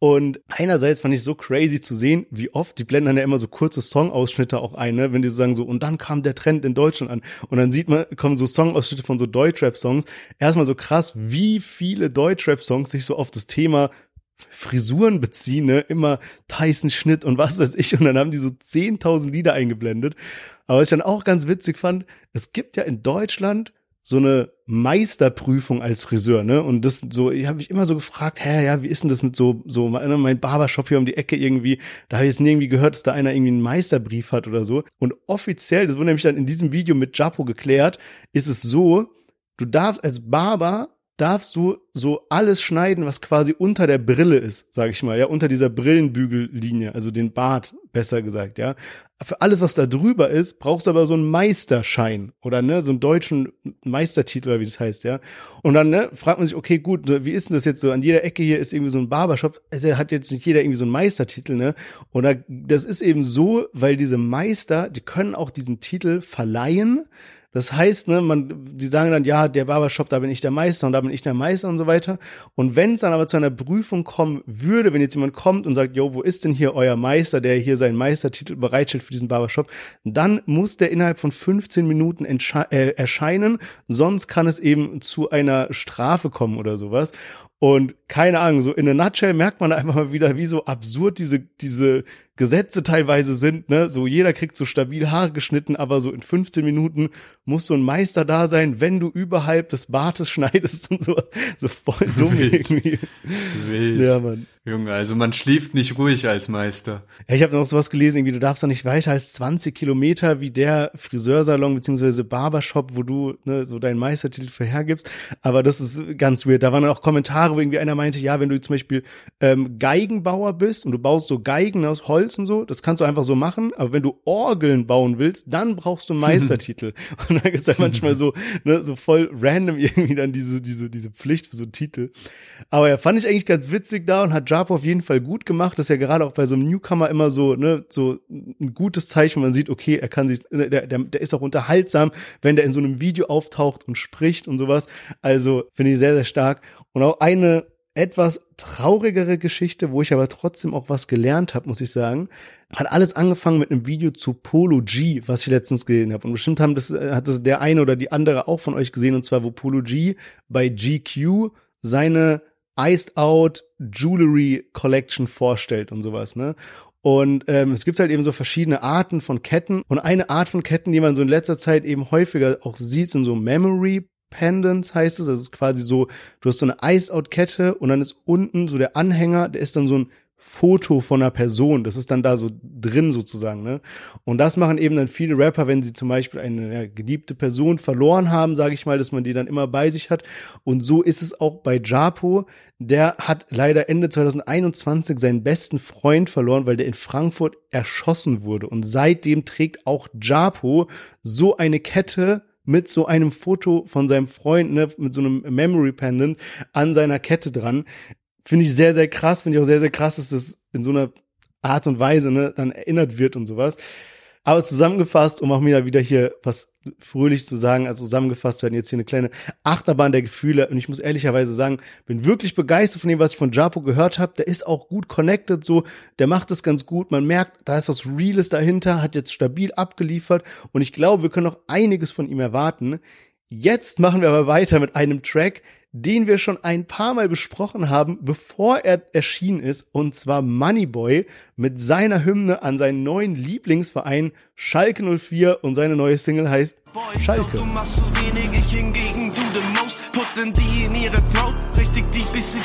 Und einerseits fand ich so crazy zu sehen, wie oft, die blenden dann ja immer so kurze Songausschnitte auch ein, ne? wenn die so sagen so, und dann kam der Trend in Deutschland an. Und dann sieht man, kommen so Songausschnitte von so Deutschrap-Songs. Erstmal so krass, wie viele Deutschrap-Songs sich so auf das Thema Frisuren beziehen, ne? immer Tyson-Schnitt und was weiß ich. Und dann haben die so 10.000 Lieder eingeblendet. Aber was ich dann auch ganz witzig fand, es gibt ja in Deutschland so eine Meisterprüfung als Friseur, ne? Und das so, ich habe mich immer so gefragt, hä, ja, wie ist denn das mit so so mein Barbershop hier um die Ecke irgendwie? Da habe ich jetzt nie irgendwie gehört, dass da einer irgendwie einen Meisterbrief hat oder so. Und offiziell, das wurde nämlich dann in diesem Video mit Japo geklärt, ist es so, du darfst als Barber darfst du so alles schneiden, was quasi unter der Brille ist, sag ich mal, ja, unter dieser Brillenbügellinie, also den Bart, besser gesagt, ja. Für alles, was da drüber ist, brauchst du aber so einen Meisterschein oder ne, so einen deutschen Meistertitel oder wie das heißt, ja. Und dann ne, fragt man sich, okay, gut, wie ist denn das jetzt so? An jeder Ecke hier ist irgendwie so ein Barbershop. Es hat jetzt nicht jeder irgendwie so einen Meistertitel, ne? Oder das ist eben so, weil diese Meister, die können auch diesen Titel verleihen Das heißt, ne, man, die sagen dann, ja, der Barbershop, da bin ich der Meister und da bin ich der Meister und so weiter. Und wenn es dann aber zu einer Prüfung kommen würde, wenn jetzt jemand kommt und sagt, jo, wo ist denn hier euer Meister, der hier seinen Meistertitel bereitstellt für diesen Barbershop, dann muss der innerhalb von 15 Minuten äh, erscheinen, sonst kann es eben zu einer Strafe kommen oder sowas. Und keine Ahnung, so in a nutshell merkt man einfach mal wieder, wie so absurd diese, diese Gesetze teilweise sind, ne, so jeder kriegt so stabil Haare geschnitten, aber so in 15 Minuten muss so ein Meister da sein, wenn du überhalb des Bartes schneidest und so, so voll dumm irgendwie.
Wild. Ja, Mann. Junge, also man schläft nicht ruhig als Meister.
Ja, ich habe noch sowas gelesen, irgendwie, du darfst doch nicht weiter als 20 Kilometer wie der Friseursalon beziehungsweise Barbershop, wo du ne, so deinen Meistertitel für hergibst. Aber das ist ganz weird. Da waren dann auch Kommentare, wo irgendwie einer meinte, ja, wenn du zum Beispiel ähm, Geigenbauer bist und du baust so Geigen aus Holz, Holz und so, das kannst du einfach so machen, aber wenn du Orgeln bauen willst, dann brauchst du Meistertitel. und dann gibt's ja manchmal so, ne, so voll random irgendwie dann diese, diese, diese Pflicht für so Titel. Aber ja, fand ich eigentlich ganz witzig da und hat Japo auf jeden Fall gut gemacht. Das ist ja gerade auch bei so einem Newcomer immer so, ne, so ein gutes Zeichen, man sieht, okay, er kann sich, ne, der, der, der ist auch unterhaltsam, wenn der in so einem Video auftaucht und spricht und sowas. Also finde ich sehr, sehr stark. Und auch eine etwas traurigere Geschichte, wo ich aber trotzdem auch was gelernt habe, muss ich sagen. Hat alles angefangen mit einem Video zu Polo G, was ich letztens gesehen habe. Und bestimmt haben das, hat das der eine oder die andere auch von euch gesehen, und zwar wo Polo G bei GQ seine Iced Out Jewelry Collection vorstellt und sowas, ne? Und ähm, es gibt halt eben so verschiedene Arten von Ketten. Und eine Art von Ketten, die man so in letzter Zeit eben häufiger auch sieht, sind so Memory Pendants heißt es. Das ist quasi so, du hast so eine Ice-Out-Kette und dann ist unten so der Anhänger, der ist dann so ein Foto von einer Person. Das ist dann da so drin sozusagen, ne? Und das machen eben dann viele Rapper, wenn sie zum Beispiel eine ja, geliebte Person verloren haben, sage ich mal, dass man die dann immer bei sich hat. Und so ist es auch bei Japo. Der hat leider Ende 2021 seinen besten Freund verloren, weil der in Frankfurt erschossen wurde. Und seitdem trägt auch Japo so eine Kette mit so einem Foto von seinem Freund, ne, mit so einem Memory Pendant an seiner Kette dran. Finde ich sehr, sehr krass. Finde ich auch sehr, sehr krass, dass das in so einer Art und Weise ne, dann erinnert wird und sowas. Aber zusammengefasst, um auch wieder wieder hier was fröhlich zu sagen, also zusammengefasst werden jetzt hier eine kleine Achterbahn der Gefühle. Und ich muss ehrlicherweise sagen, bin wirklich begeistert von dem, was ich von Japo gehört habe. Der ist auch gut connected, so, der macht das ganz gut. Man merkt, da ist was Reales dahinter, hat jetzt stabil abgeliefert. Und ich glaube, wir können noch einiges von ihm erwarten. Jetzt machen wir aber weiter mit einem Track, den wir schon ein paar Mal besprochen haben, bevor er erschienen ist, und zwar Moneyboy mit seiner Hymne an seinen neuen Lieblingsverein Schalke 04 und seine neue Single heißt Schalke. Du machst so wenig, ich hingegen du the most, putten die in ihre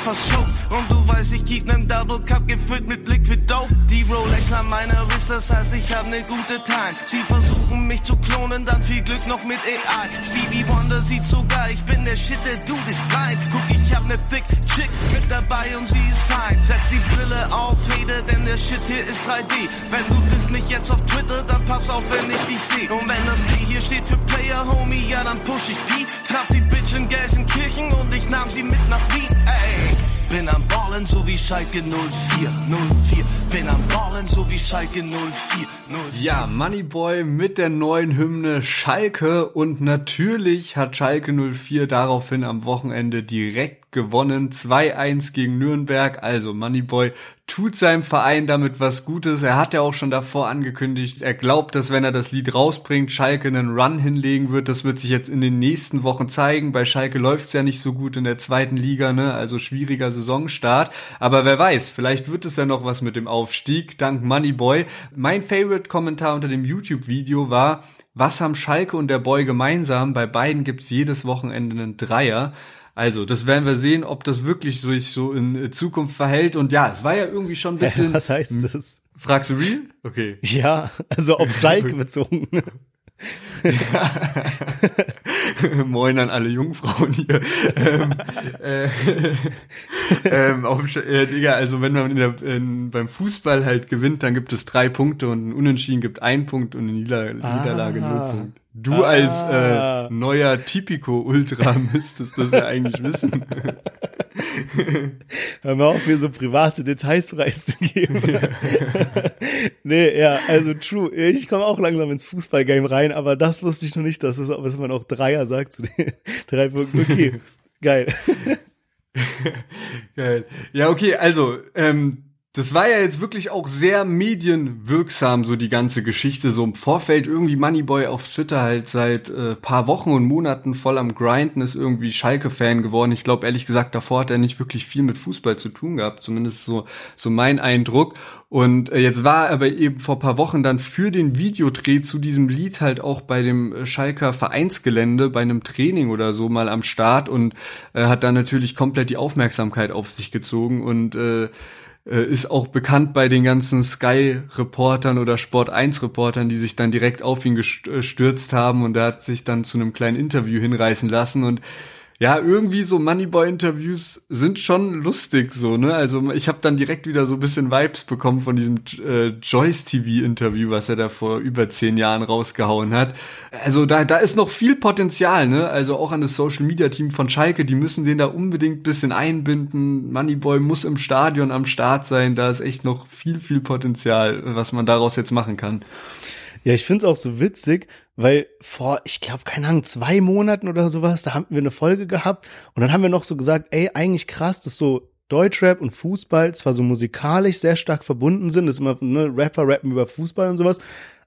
fast choke. Und du weißt, ich keep nen Double Cup gefüllt mit Liquid Dope. Die Rolex an meiner Wrist, das heißt, ich hab ne gute Time. Sie versuchen mich zu klonen, dann viel Glück noch mit AI. Stevie Wonder sieht sogar, ich bin der Shit, der Dude ist blind. Guck, ich hab ne Dick Chick mit dabei und sie ist fein. Setz die Brille auf, Fede, denn der Shit hier ist 3D. Wenn du bist mich jetzt auf Twitter, dann pass auf, wenn ich dich seh. Und wenn das P hier steht für Player, Homie, ja, dann push ich P. Traf die Bitch in Gelsenkirchen und ich nahm sie mit nach Wien, ey. Bin am Ballen so wie Schalke 04, 04. Bin am Ballen so wie Schalke 04, 04.
Ja, Moneyboy mit der neuen Hymne Schalke und natürlich hat Schalke 04 daraufhin am Wochenende direkt gewonnen. 2-1 gegen Nürnberg. Also Moneyboy tut seinem Verein damit was Gutes. Er hat ja auch schon davor angekündigt, er glaubt, dass wenn er das Lied rausbringt, Schalke einen Run hinlegen wird. Das wird sich jetzt in den nächsten Wochen zeigen. Bei Schalke läuft's ja nicht so gut in der zweiten Liga, ne? Also schwieriger Saisonstart. Aber wer weiß, vielleicht wird es ja noch was mit dem Aufstieg, dank Moneyboy. Mein Favorite-Kommentar unter dem YouTube-Video war, was haben Schalke und der Boy gemeinsam? Bei beiden gibt's jedes Wochenende einen Dreier. Also, das werden wir sehen, ob das wirklich so sich so in äh, Zukunft verhält. Und ja, es war ja irgendwie schon ein bisschen.
Was heißt das?
Fragst du real? Okay.
Ja, also auf Schalke bezogen.
Moin an alle Jungfrauen hier. ähm, äh, ähm, auf, äh, Digga, also wenn man in der, in, beim Fußball halt gewinnt, dann gibt es drei Punkte und ein Unentschieden gibt ein Punkt und eine Nieder Niederlage ah. null Punkt. Du ah. als äh, neuer Tipico-Ultra müsstest das ja eigentlich wissen.
Hör mal auf, mir so private Details preiszugeben. nee, ja, also true. Ich komme auch langsam ins Fußballgame rein, aber das wusste ich noch nicht, dass, es, dass man auch Dreier sagt zu den drei Punkten. Okay, geil.
geil. Ja, okay, also, ähm, das war ja jetzt wirklich auch sehr medienwirksam, so die ganze Geschichte. So im Vorfeld irgendwie Moneyboy auf Twitter halt seit äh, paar Wochen und Monaten voll am Grinden, ist irgendwie Schalke-Fan geworden. Ich glaube, ehrlich gesagt, davor hat er nicht wirklich viel mit Fußball zu tun gehabt. Zumindest so, so mein Eindruck. Und äh, jetzt war er aber eben vor paar Wochen dann für den Videodreh zu diesem Lied halt auch bei dem äh, Schalker Vereinsgelände, bei einem Training oder so mal am Start und äh, hat dann natürlich komplett die Aufmerksamkeit auf sich gezogen und äh, ist auch bekannt bei den ganzen Sky-Reportern oder Sport1-Reportern, die sich dann direkt auf ihn gestürzt haben und er hat sich dann zu einem kleinen Interview hinreißen lassen und ja, irgendwie so Moneyboy-Interviews sind schon lustig so, ne? Also ich habe dann direkt wieder so ein bisschen Vibes bekommen von diesem äh, Joyce TV-Interview, was er da vor über zehn Jahren rausgehauen hat. Also da, da ist noch viel Potenzial, ne? Also auch an das Social-Media-Team von Schalke, die müssen den da unbedingt bisschen einbinden. Moneyboy muss im Stadion am Start sein, da ist echt noch viel, viel Potenzial, was man daraus jetzt machen kann.
Ja, ich find's auch so witzig, weil vor, ich glaube, keine Ahnung, zwei Monaten oder sowas, da haben wir eine Folge gehabt und dann haben wir noch so gesagt, ey, eigentlich krass, dass so Deutschrap und Fußball zwar so musikalisch sehr stark verbunden sind, das ist immer, ne, Rapper rappen über Fußball und sowas,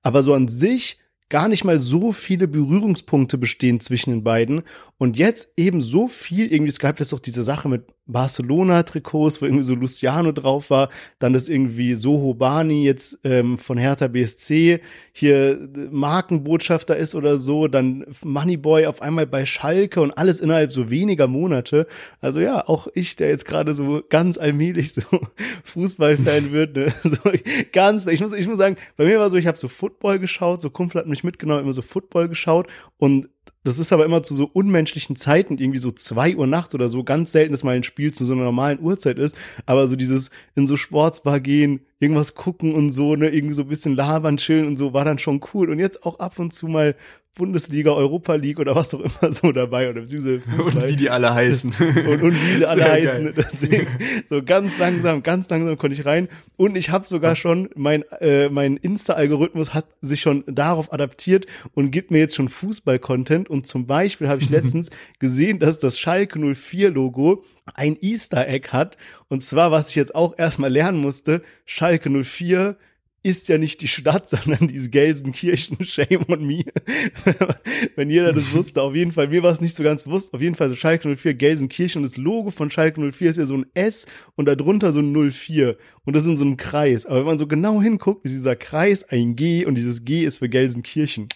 aber so an sich gar nicht mal so viele Berührungspunkte bestehen zwischen den beiden. Und jetzt eben so viel, irgendwie, es gab jetzt auch diese Sache mit Barcelona-Trikots, wo irgendwie so Luciano drauf war, dann ist irgendwie Soho Bani jetzt ähm, von Hertha BSC hier Markenbotschafter ist oder so, dann Moneyboy auf einmal bei Schalke und alles innerhalb so weniger Monate. Also ja, auch ich, der jetzt gerade so ganz allmählich so Fußballfan wird, ne? so ganz, ich muss, ich muss sagen, bei mir war so, ich habe so Football geschaut, so Kumpel hat mich mitgenommen, immer so Football geschaut und das ist aber immer zu so unmenschlichen Zeiten, irgendwie so zwei Uhr nachts oder so. Ganz selten, dass mal ein Spiel zu so einer normalen Uhrzeit ist. Aber so dieses in so Sportsbar gehen, irgendwas gucken und so, ne, irgendwie so ein bisschen labern, chillen und so, war dann schon cool. Und jetzt auch ab und zu mal Bundesliga, Europa League oder was auch immer so dabei oder beziehungsweise
Fußball. Und wie die alle heißen.
Und, und wie die alle Sehr heißen. Geil. Deswegen so ganz langsam, ganz langsam konnte ich rein. Und ich habe sogar schon, mein, äh, mein Insta-Algorithmus hat sich schon darauf adaptiert und gibt mir jetzt schon Fußball-Content. Und zum Beispiel habe ich letztens gesehen, dass das Schalke 04-Logo ein Easter Egg hat. Und zwar, was ich jetzt auch erstmal lernen musste, Schalke 04 ist ja nicht die Stadt, sondern dieses Gelsenkirchen, shame on me. Wenn jeder das wusste, auf jeden Fall, mir war es nicht so ganz bewusst, auf jeden Fall so Schalke 04 Gelsenkirchen und das Logo von Schalke 04 ist ja so ein S und darunter so ein 04 und das ist in so einem Kreis. Aber wenn man so genau hinguckt, ist dieser Kreis ein G und dieses G ist für Gelsenkirchen.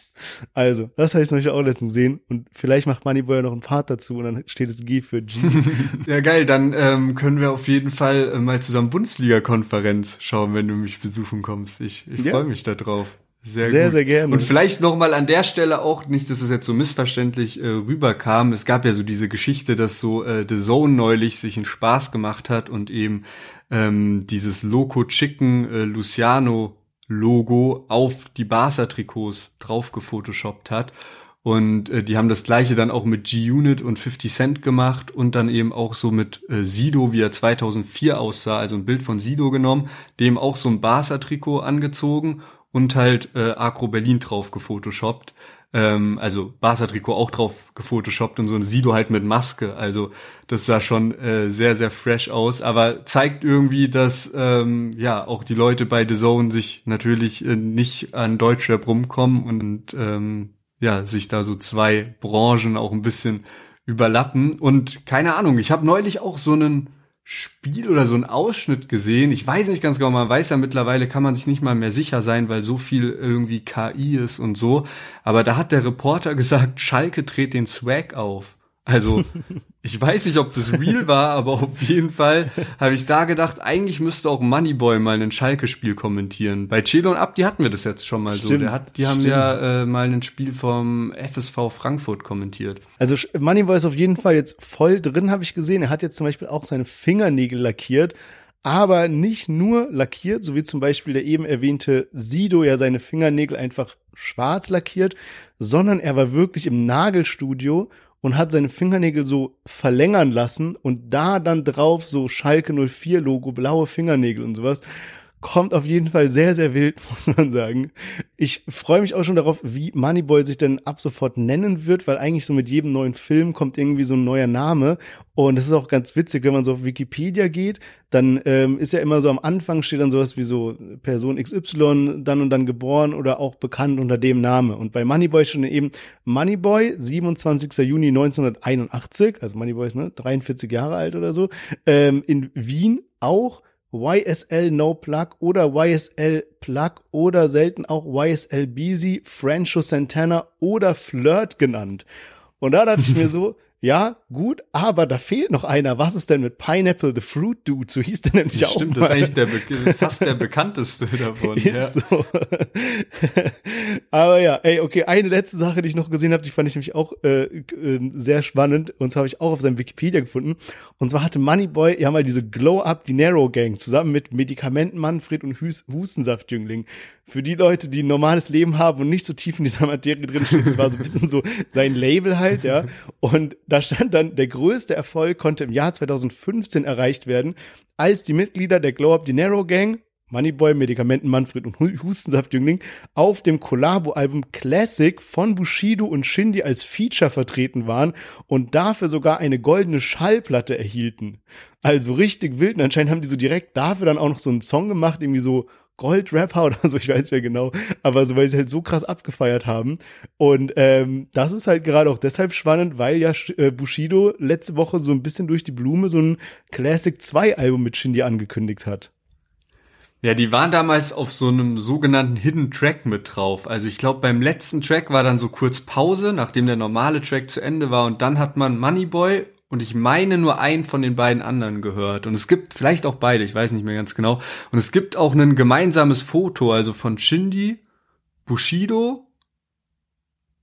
Also, das habe ich auch letztens gesehen und vielleicht macht Moneyboy ja noch einen Part dazu und dann steht das G für G.
ja, geil, dann ähm, können wir auf jeden Fall äh, mal zusammen Bundesliga-Konferenz schauen, wenn du mich besuchen kommst. Ich, ich ja. freue mich da drauf. Sehr, sehr, gut. sehr gerne. Und vielleicht noch mal an der Stelle auch nicht, dass es jetzt so missverständlich äh, rüberkam. Es gab ja so diese Geschichte, dass so äh, The Zone neulich sich einen Spaß gemacht hat und eben ähm, dieses Loco Chicken äh, Luciano Logo auf die Barca Trikots drauf gefotoshoppt hat. Und äh, die haben das gleiche dann auch mit G-Unit und 50 Cent gemacht und dann eben auch so mit äh, Sido, wie er 2004 aussah, also ein Bild von Sido genommen, dem auch so ein Barca-Trikot angezogen und halt äh, Agro Berlin drauf gefotoshoppt. Ähm, also Barca-Trikot auch drauf gefotoshoppt und so ein Sido halt mit Maske. Also das sah schon äh, sehr, sehr fresh aus, aber zeigt irgendwie, dass ähm, ja auch die Leute bei The Zone sich natürlich äh, nicht an Deutschrap rumkommen und ähm, ja, sich da so zwei Branchen auch ein bisschen überlappen. Und keine Ahnung, ich habe neulich auch so einen Spiel oder so einen Ausschnitt gesehen. Ich weiß nicht ganz genau, man weiß ja mittlerweile, kann man sich nicht mal mehr sicher sein, weil so viel irgendwie KI ist und so. Aber da hat der Reporter gesagt, Schalke dreht den Swag auf. Also, ich weiß nicht, ob das real war, aber auf jeden Fall habe ich da gedacht, eigentlich müsste auch Moneyboy mal ein Schalke-Spiel kommentieren. Bei Celo und Abdi hatten wir das jetzt schon mal stimmt, so. Der hat, die haben stimmt. ja äh, mal ein Spiel vom FSV Frankfurt kommentiert.
Also Moneyboy ist auf jeden Fall jetzt voll drin, habe ich gesehen. Er hat jetzt zum Beispiel auch seine Fingernägel lackiert aber nicht nur lackiert, so wie zum Beispiel der eben erwähnte Sido ja seine Fingernägel einfach schwarz lackiert, sondern er war wirklich im Nagelstudio und hat seine Fingernägel so verlängern lassen und da dann drauf so Schalke 04 Logo, blaue Fingernägel und sowas kommt auf jeden Fall sehr, sehr wild, muss man sagen. Ich freue mich auch schon darauf, wie Moneyboy sich denn ab sofort nennen wird, weil eigentlich so mit jedem neuen Film kommt irgendwie so ein neuer Name. Und es ist auch ganz witzig, wenn man so auf Wikipedia geht, dann ähm, ist ja immer so am Anfang steht dann sowas wie so Person XY, dann und dann geboren oder auch bekannt unter dem Name. Und bei Moneyboy schon eben Moneyboy, 27. Juni 1981, also Moneyboy ist ne, 43 Jahre alt oder so, ähm, in Wien auch YSL No Plug oder YSL Plug oder selten auch YSL Beezy, Francho Santana oder Flirt genannt. Und da dachte ich mir so, ja, gut, aber da fehlt noch einer. Was ist denn mit Pineapple the Fruit Dude? So hieß der nämlich auch.
Stimmt,
mal.
das ist eigentlich der, fast der bekannteste davon.
Ist
ja.
so. aber ja, ey, okay, eine letzte Sache, die ich noch gesehen habe, die fand ich nämlich auch äh, äh, sehr spannend. Und zwar habe ich auch auf seinem Wikipedia gefunden. Und zwar hatte Moneyboy ja mal diese Glow Up Dinero Gang zusammen mit Medikamenten Manfred und Hus Hustensaftjüngling. Für die Leute, die ein normales Leben haben und nicht so tief in dieser Materie drin stehen, das war so ein bisschen so sein Label halt, ja. Und da stand dann, der größte Erfolg konnte im Jahr 2015 erreicht werden, als die Mitglieder der Glow Up Dinero Gang, Moneyboy, Medikamenten Manfred und Hu- Hustensaftjüngling auf dem Collabo-Album Classic von Bushido und Shindy als Feature vertreten waren und dafür sogar eine goldene Schallplatte erhielten. Also richtig wild. Und anscheinend haben die so direkt dafür dann auch noch so einen Song gemacht, irgendwie so Goldrapper oder so, ich weiß wer genau, aber so, weil sie halt so krass abgefeiert haben. Und ähm, das ist halt gerade auch deshalb spannend, weil ja äh, Bushido letzte Woche so ein bisschen durch die Blume so ein Classic 2 Album mit Shindy angekündigt hat.
Ja, die waren damals auf so einem sogenannten Hidden Track mit drauf. Also ich glaube, beim letzten Track war dann so kurz Pause, nachdem der normale Track zu Ende war und dann hat man Moneyboy und ich meine nur einen von den beiden anderen gehört. Und es gibt vielleicht auch beide, ich weiß nicht mehr ganz genau. Und es gibt auch ein gemeinsames Foto, also von Shindy, Bushido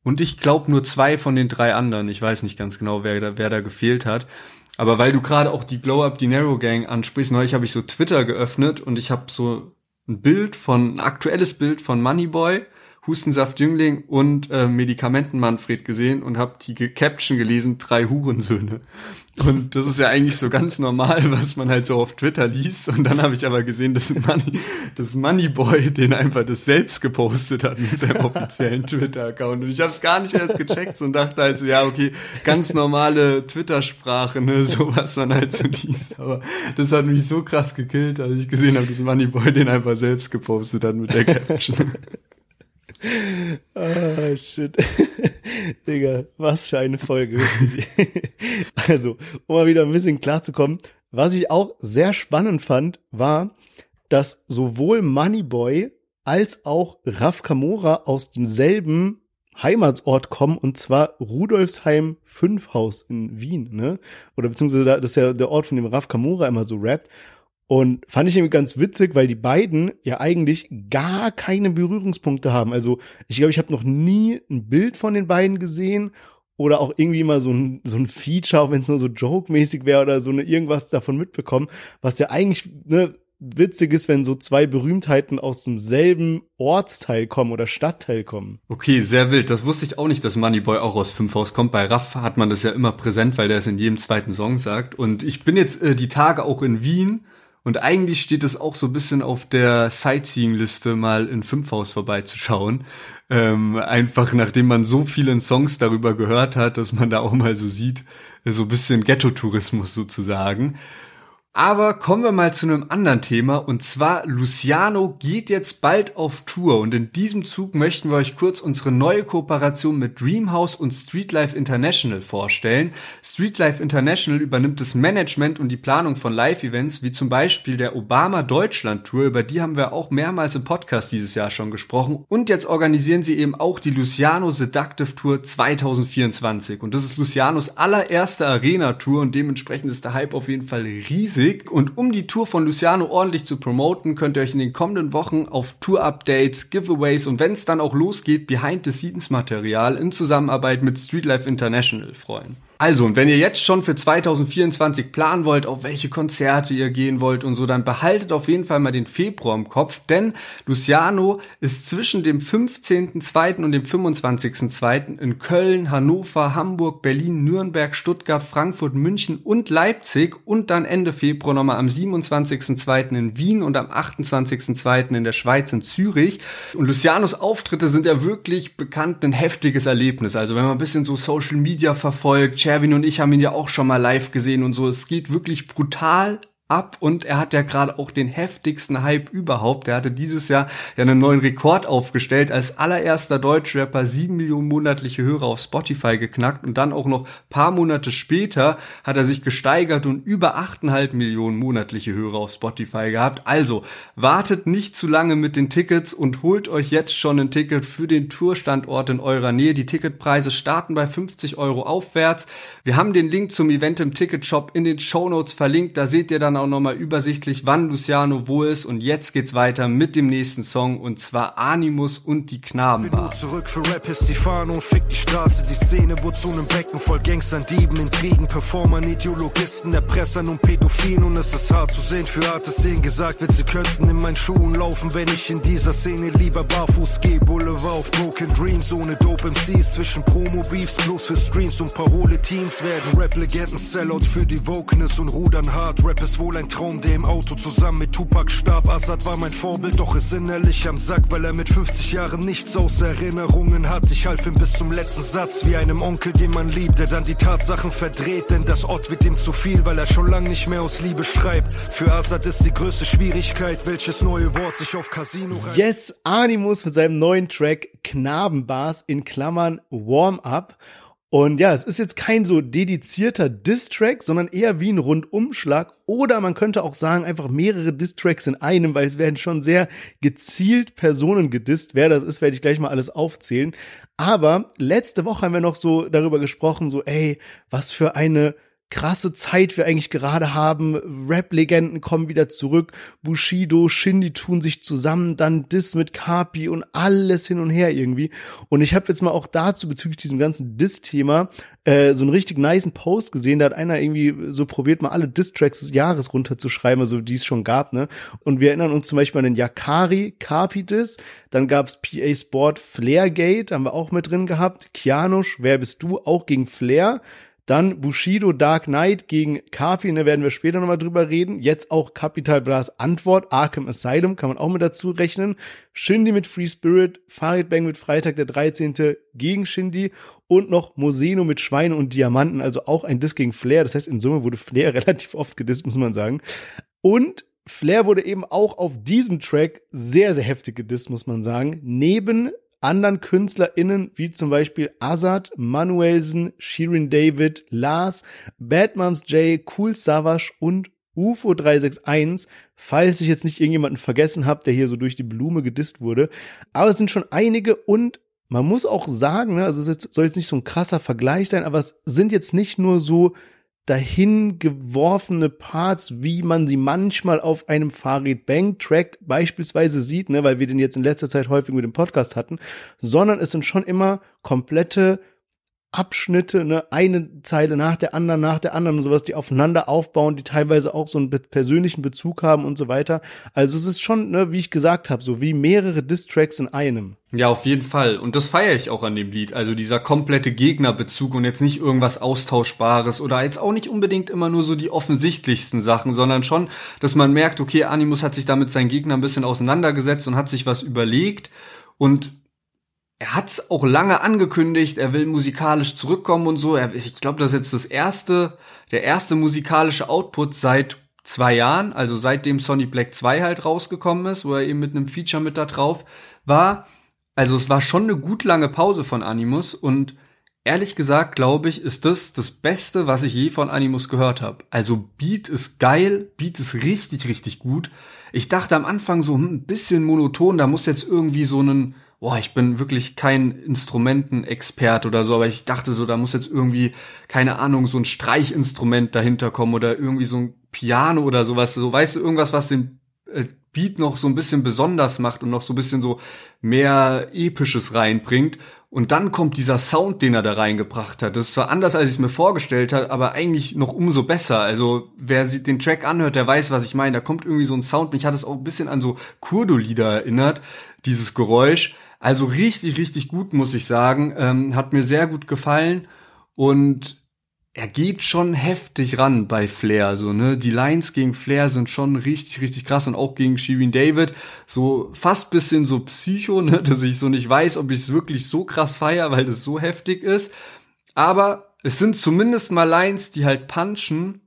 und ich glaube nur zwei von den drei anderen. Ich weiß nicht ganz genau, wer da, wer da gefehlt hat. Aber weil du gerade auch die Glow Up Dinero Gang ansprichst, neulich habe ich so Twitter geöffnet und ich habe so ein Bild von, ein aktuelles Bild von Moneyboy, Hustensaft Jüngling und äh, Medikamenten Manfred gesehen und habe die Caption gelesen, drei Hurensöhne. Und das ist ja eigentlich so ganz normal, was man halt so auf Twitter liest. Und dann habe ich aber gesehen, dass Money, dass Moneyboy den einfach das selbst gepostet hat mit seinem offiziellen Twitter-Account. Und ich habe es gar nicht erst gecheckt und dachte halt so, ja, okay, ganz normale Twitter-Sprache, ne, so was man halt so liest. Aber das hat mich so krass gekillt, als ich gesehen habe, dass Moneyboy den einfach selbst gepostet hat mit der Caption.
Ah, shit. Digga, was für eine Folge. also, um mal wieder ein bisschen klarzukommen, was ich auch sehr spannend fand, war, dass sowohl Moneyboy als auch Raf Kamora aus demselben Heimatsort kommen, und zwar Rudolfsheim 5 Haus in Wien, ne? Oder beziehungsweise da- das ist ja der Ort, von dem Raf Kamora immer so rappt. Und fand ich irgendwie ganz witzig, weil die beiden ja eigentlich gar keine Berührungspunkte haben. Also ich glaube, ich habe noch nie ein Bild von den beiden gesehen oder auch irgendwie mal so ein, so ein Feature, auch wenn es nur so joke-mäßig wäre oder so eine irgendwas davon mitbekommen, was ja eigentlich ne, witzig ist, wenn so zwei Berühmtheiten aus demselben Ortsteil kommen oder Stadtteil kommen.
Okay, sehr wild. Das wusste ich auch nicht, dass Moneyboy auch aus Fünfhaus kommt. Bei Raff hat man das ja immer präsent, weil der es in jedem zweiten Song sagt. Und ich bin jetzt äh, die Tage auch in Wien und eigentlich steht es auch so ein bisschen auf der Sightseeing-Liste, mal in Fünfhaus vorbeizuschauen. Ähm, einfach nachdem man so viele Songs darüber gehört hat, dass man da auch mal so sieht, so ein bisschen Ghetto-Tourismus sozusagen. Aber kommen wir mal zu einem anderen Thema. Und zwar Luciano geht jetzt bald auf Tour. Und in diesem Zug möchten wir euch kurz unsere neue Kooperation mit Dreamhouse und Streetlife International vorstellen. Streetlife International übernimmt das Management und die Planung von Live-Events wie zum Beispiel der Obama Deutschland Tour, über die haben wir auch mehrmals im Podcast dieses Jahr schon gesprochen. Und jetzt organisieren sie eben auch die Luciano Seductive Tour 2024 und das ist Lucianos allererste Arena Tour. Und dementsprechend ist der Hype auf jeden Fall riesig. Und um die Tour von Luciano ordentlich zu promoten, könnt ihr euch in den kommenden Wochen auf Tour-Updates, Giveaways und wenn es dann auch losgeht, Behind-the-Scenes-Material in Zusammenarbeit mit Streetlife International freuen. Also, und wenn ihr jetzt schon für 2024 planen wollt, auf welche Konzerte ihr gehen wollt und so, dann behaltet auf jeden Fall mal den Februar im Kopf, denn Luciano ist zwischen dem 15.2. und dem 25.2. in Köln, Hannover, Hamburg, Berlin, Nürnberg, Stuttgart, Frankfurt, München und Leipzig und dann Ende Februar nochmal am 27.2. in Wien und am 28.2. in der Schweiz in Zürich. Und Lucianos Auftritte sind ja wirklich bekannt ein heftiges Erlebnis. Also wenn man ein bisschen so Social Media verfolgt, Sherwin und ich haben ihn ja auch schon mal live gesehen und so. Es geht wirklich brutal ab und er hat ja gerade auch den heftigsten Hype überhaupt. Er hatte dieses Jahr ja einen neuen Rekord aufgestellt, als allererster Deutschrapper sieben Millionen monatliche Hörer auf Spotify geknackt und dann auch noch paar Monate später hat er sich gesteigert und über achteinhalb Millionen monatliche Hörer auf Spotify gehabt. Also wartet nicht zu lange mit den Tickets und holt euch jetzt schon ein Ticket für den Tourstandort in eurer Nähe. Die Ticketpreise starten bei 50 Euro aufwärts. Wir haben den Link zum Event im Ticketshop in den Show Notes verlinkt. Da seht ihr dann auch nochmal übersichtlich, wann Luciano wo ist. Und jetzt geht's weiter mit dem nächsten Song und zwar Animus und die Knabenbar.
zurück für Rap ist die Fahne und fick die Straße. Die Szene wurde zu einem Becken voll Gangstern, Dieben, Intrigen, Performern, Ideologisten, Erpressern und Pädophilen. Und es ist hart zu sehen für Artists, denen gesagt wird, sie könnten in meinen Schuhen laufen, wenn ich in dieser Szene lieber barfuß gehe. Boulevard auf Broken Dreams, ohne Dope MCs, zwischen Promo-Beefs, bloß für Streams und Parole Teens werden Rap-Legenden Sellout für die Wokeness und rudern hart. Rap ist wohl ein Traum, der im Auto zusammen mit Tupac starb. Assad war mein Vorbild, doch ist innerlich am Sack, weil er mit 50 Jahren nichts außer Erinnerungen hat. Ich half ihm bis zum letzten Satz, wie einem Onkel, den man liebt, der dann die Tatsachen verdreht, denn das Ort wird ihm zu viel, weil er schon lang nicht mehr aus Liebe schreibt. Für Assad ist die größte Schwierigkeit, welches neue Wort sich auf Casino rein
Yes, Animus mit seinem neuen Track Knabenbars in Klammern Warm-Up. Und ja, es ist jetzt kein so dedizierter Diss-Track, sondern eher wie ein Rundumschlag. Oder man könnte auch sagen, einfach mehrere Diss-Tracks in einem, weil es werden schon sehr gezielt Personen gedisst. Wer das ist, werde ich gleich mal alles aufzählen. Aber letzte Woche haben wir noch so darüber gesprochen, so, ey, was für eine krasse Zeit wir eigentlich gerade haben. Rap-Legenden kommen wieder zurück. Bushido, Shindy tun sich zusammen, dann Diss mit Kapi und alles hin und her irgendwie. Und ich habe jetzt mal auch dazu bezüglich diesem ganzen Diss-Thema äh, so einen richtig niceen Post gesehen. Da hat einer irgendwie so probiert, mal alle Diss-Tracks des Jahres runterzuschreiben, also die es schon gab, ne? Und wir erinnern uns zum Beispiel an den Yakari Kapi-Diss. Dann gab's PA Sport Flairgate, haben wir auch mit drin gehabt. Kianush, wer bist du? Auch gegen Flair. Dann Bushido Dark Knight gegen Kapi, ne, werden wir später nochmal drüber reden. Jetzt auch Capital Bras Antwort, Arkham Asylum, kann man auch mit dazu rechnen. Shindy mit Free Spirit, Farid Bang mit Freitag der 13. gegen Shindy und noch Moseno mit Schweine und Diamanten, also auch ein Diss gegen Flair. Das heißt, in Summe wurde Flair relativ oft gedisst, muss man sagen. Und Flair wurde eben auch auf diesem Track sehr, sehr heftig gedisst, muss man sagen. Neben anderen KünstlerInnen, wie zum Beispiel Azad, Manuelsen, Shirin David, Lars, Bad Moms J, Cool Savage und UFO 361, falls ich jetzt nicht irgendjemanden vergessen habe, der hier so durch die Blume gedisst wurde. Aber es sind schon einige und man muss auch sagen, ne, also es soll jetzt nicht so ein krasser Vergleich sein, aber es sind jetzt nicht nur so dahin geworfene Parts, wie man sie manchmal auf einem Farid Bang Track beispielsweise sieht, ne, weil wir den jetzt in letzter Zeit häufig mit dem Podcast hatten, sondern es sind schon immer komplette Abschnitte, ne, eine Zeile nach der anderen, nach der anderen und sowas, die aufeinander aufbauen, die teilweise auch so einen persönlichen Bezug haben und so weiter. Also es ist schon, ne, wie ich gesagt habe, so wie mehrere Distracks in einem.
Ja, auf jeden Fall. Und das feiere ich auch an dem Lied. Also dieser komplette Gegnerbezug und jetzt nicht irgendwas Austauschbares oder jetzt auch nicht unbedingt immer nur so die offensichtlichsten Sachen, sondern schon, dass man merkt, okay, Animus hat sich damit seinen Gegner ein bisschen auseinandergesetzt und hat sich was überlegt und er hat's auch lange angekündigt, er will musikalisch zurückkommen und so. Er, ich glaube, das ist jetzt das erste, der erste musikalische Output seit zwei Jahren, also seitdem Sonic Black 2 halt rausgekommen ist, wo er eben mit einem Feature mit da drauf war. Also es war schon eine gut lange Pause von Animus und ehrlich gesagt, glaube ich, ist das das Beste, was ich je von Animus gehört habe. Also Beat ist geil, Beat ist richtig, richtig gut. Ich dachte am Anfang so hm, ein bisschen monoton, da muss jetzt irgendwie so einen boah, ich bin wirklich kein Instrumentenexpert oder so, aber ich dachte so, da muss jetzt irgendwie, keine Ahnung, so ein Streichinstrument dahinter kommen oder irgendwie so ein Piano oder sowas, so weißt du, irgendwas, was den äh, Beat noch so ein bisschen besonders macht und noch so ein bisschen so mehr Episches reinbringt. Und dann kommt dieser Sound, den er da reingebracht hat. Das ist zwar anders, als ich es mir vorgestellt habe, aber eigentlich noch umso besser. Also wer den Track anhört, der weiß, was ich meine. Da kommt irgendwie so ein Sound. Mich hat es auch ein bisschen an so Kurdo-Lieder erinnert, dieses Geräusch. Also richtig, richtig gut, muss ich sagen. Ähm, hat mir sehr gut gefallen. Und er geht schon heftig ran bei Flair, so, ne? Die Lines gegen Flair sind schon richtig, richtig krass und auch gegen Shirin David, so fast bisschen so Psycho, ne? Dass ich so nicht weiß, ob ich es wirklich so krass feier, weil das so heftig ist. Aber es sind zumindest mal Lines, die halt punchen.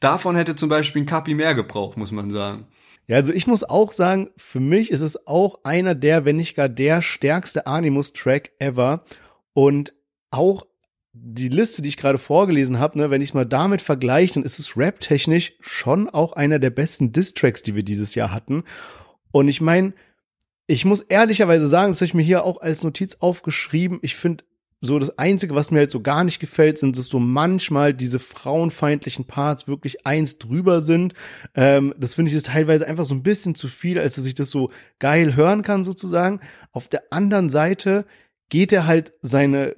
Davon hätte zum Beispiel ein Kapi mehr gebraucht, muss man sagen.
Ja, also ich muss auch sagen, für mich ist es auch einer der, wenn nicht gar der stärkste Animus-Track ever. Und auch die Liste, die ich gerade vorgelesen habe, ne, wenn ich mal damit vergleiche, dann ist es rap-technisch schon auch einer der besten Diss-Tracks, die wir dieses Jahr hatten. Und ich meine, ich muss ehrlicherweise sagen, das habe ich mir hier auch als Notiz aufgeschrieben. Ich finde so das Einzige, was mir halt so gar nicht gefällt, sind dass so manchmal diese frauenfeindlichen Parts wirklich eins drüber sind. Ähm, das finde ich ist teilweise einfach so ein bisschen zu viel, als dass ich das so geil hören kann sozusagen. Auf der anderen Seite geht er halt seine äh,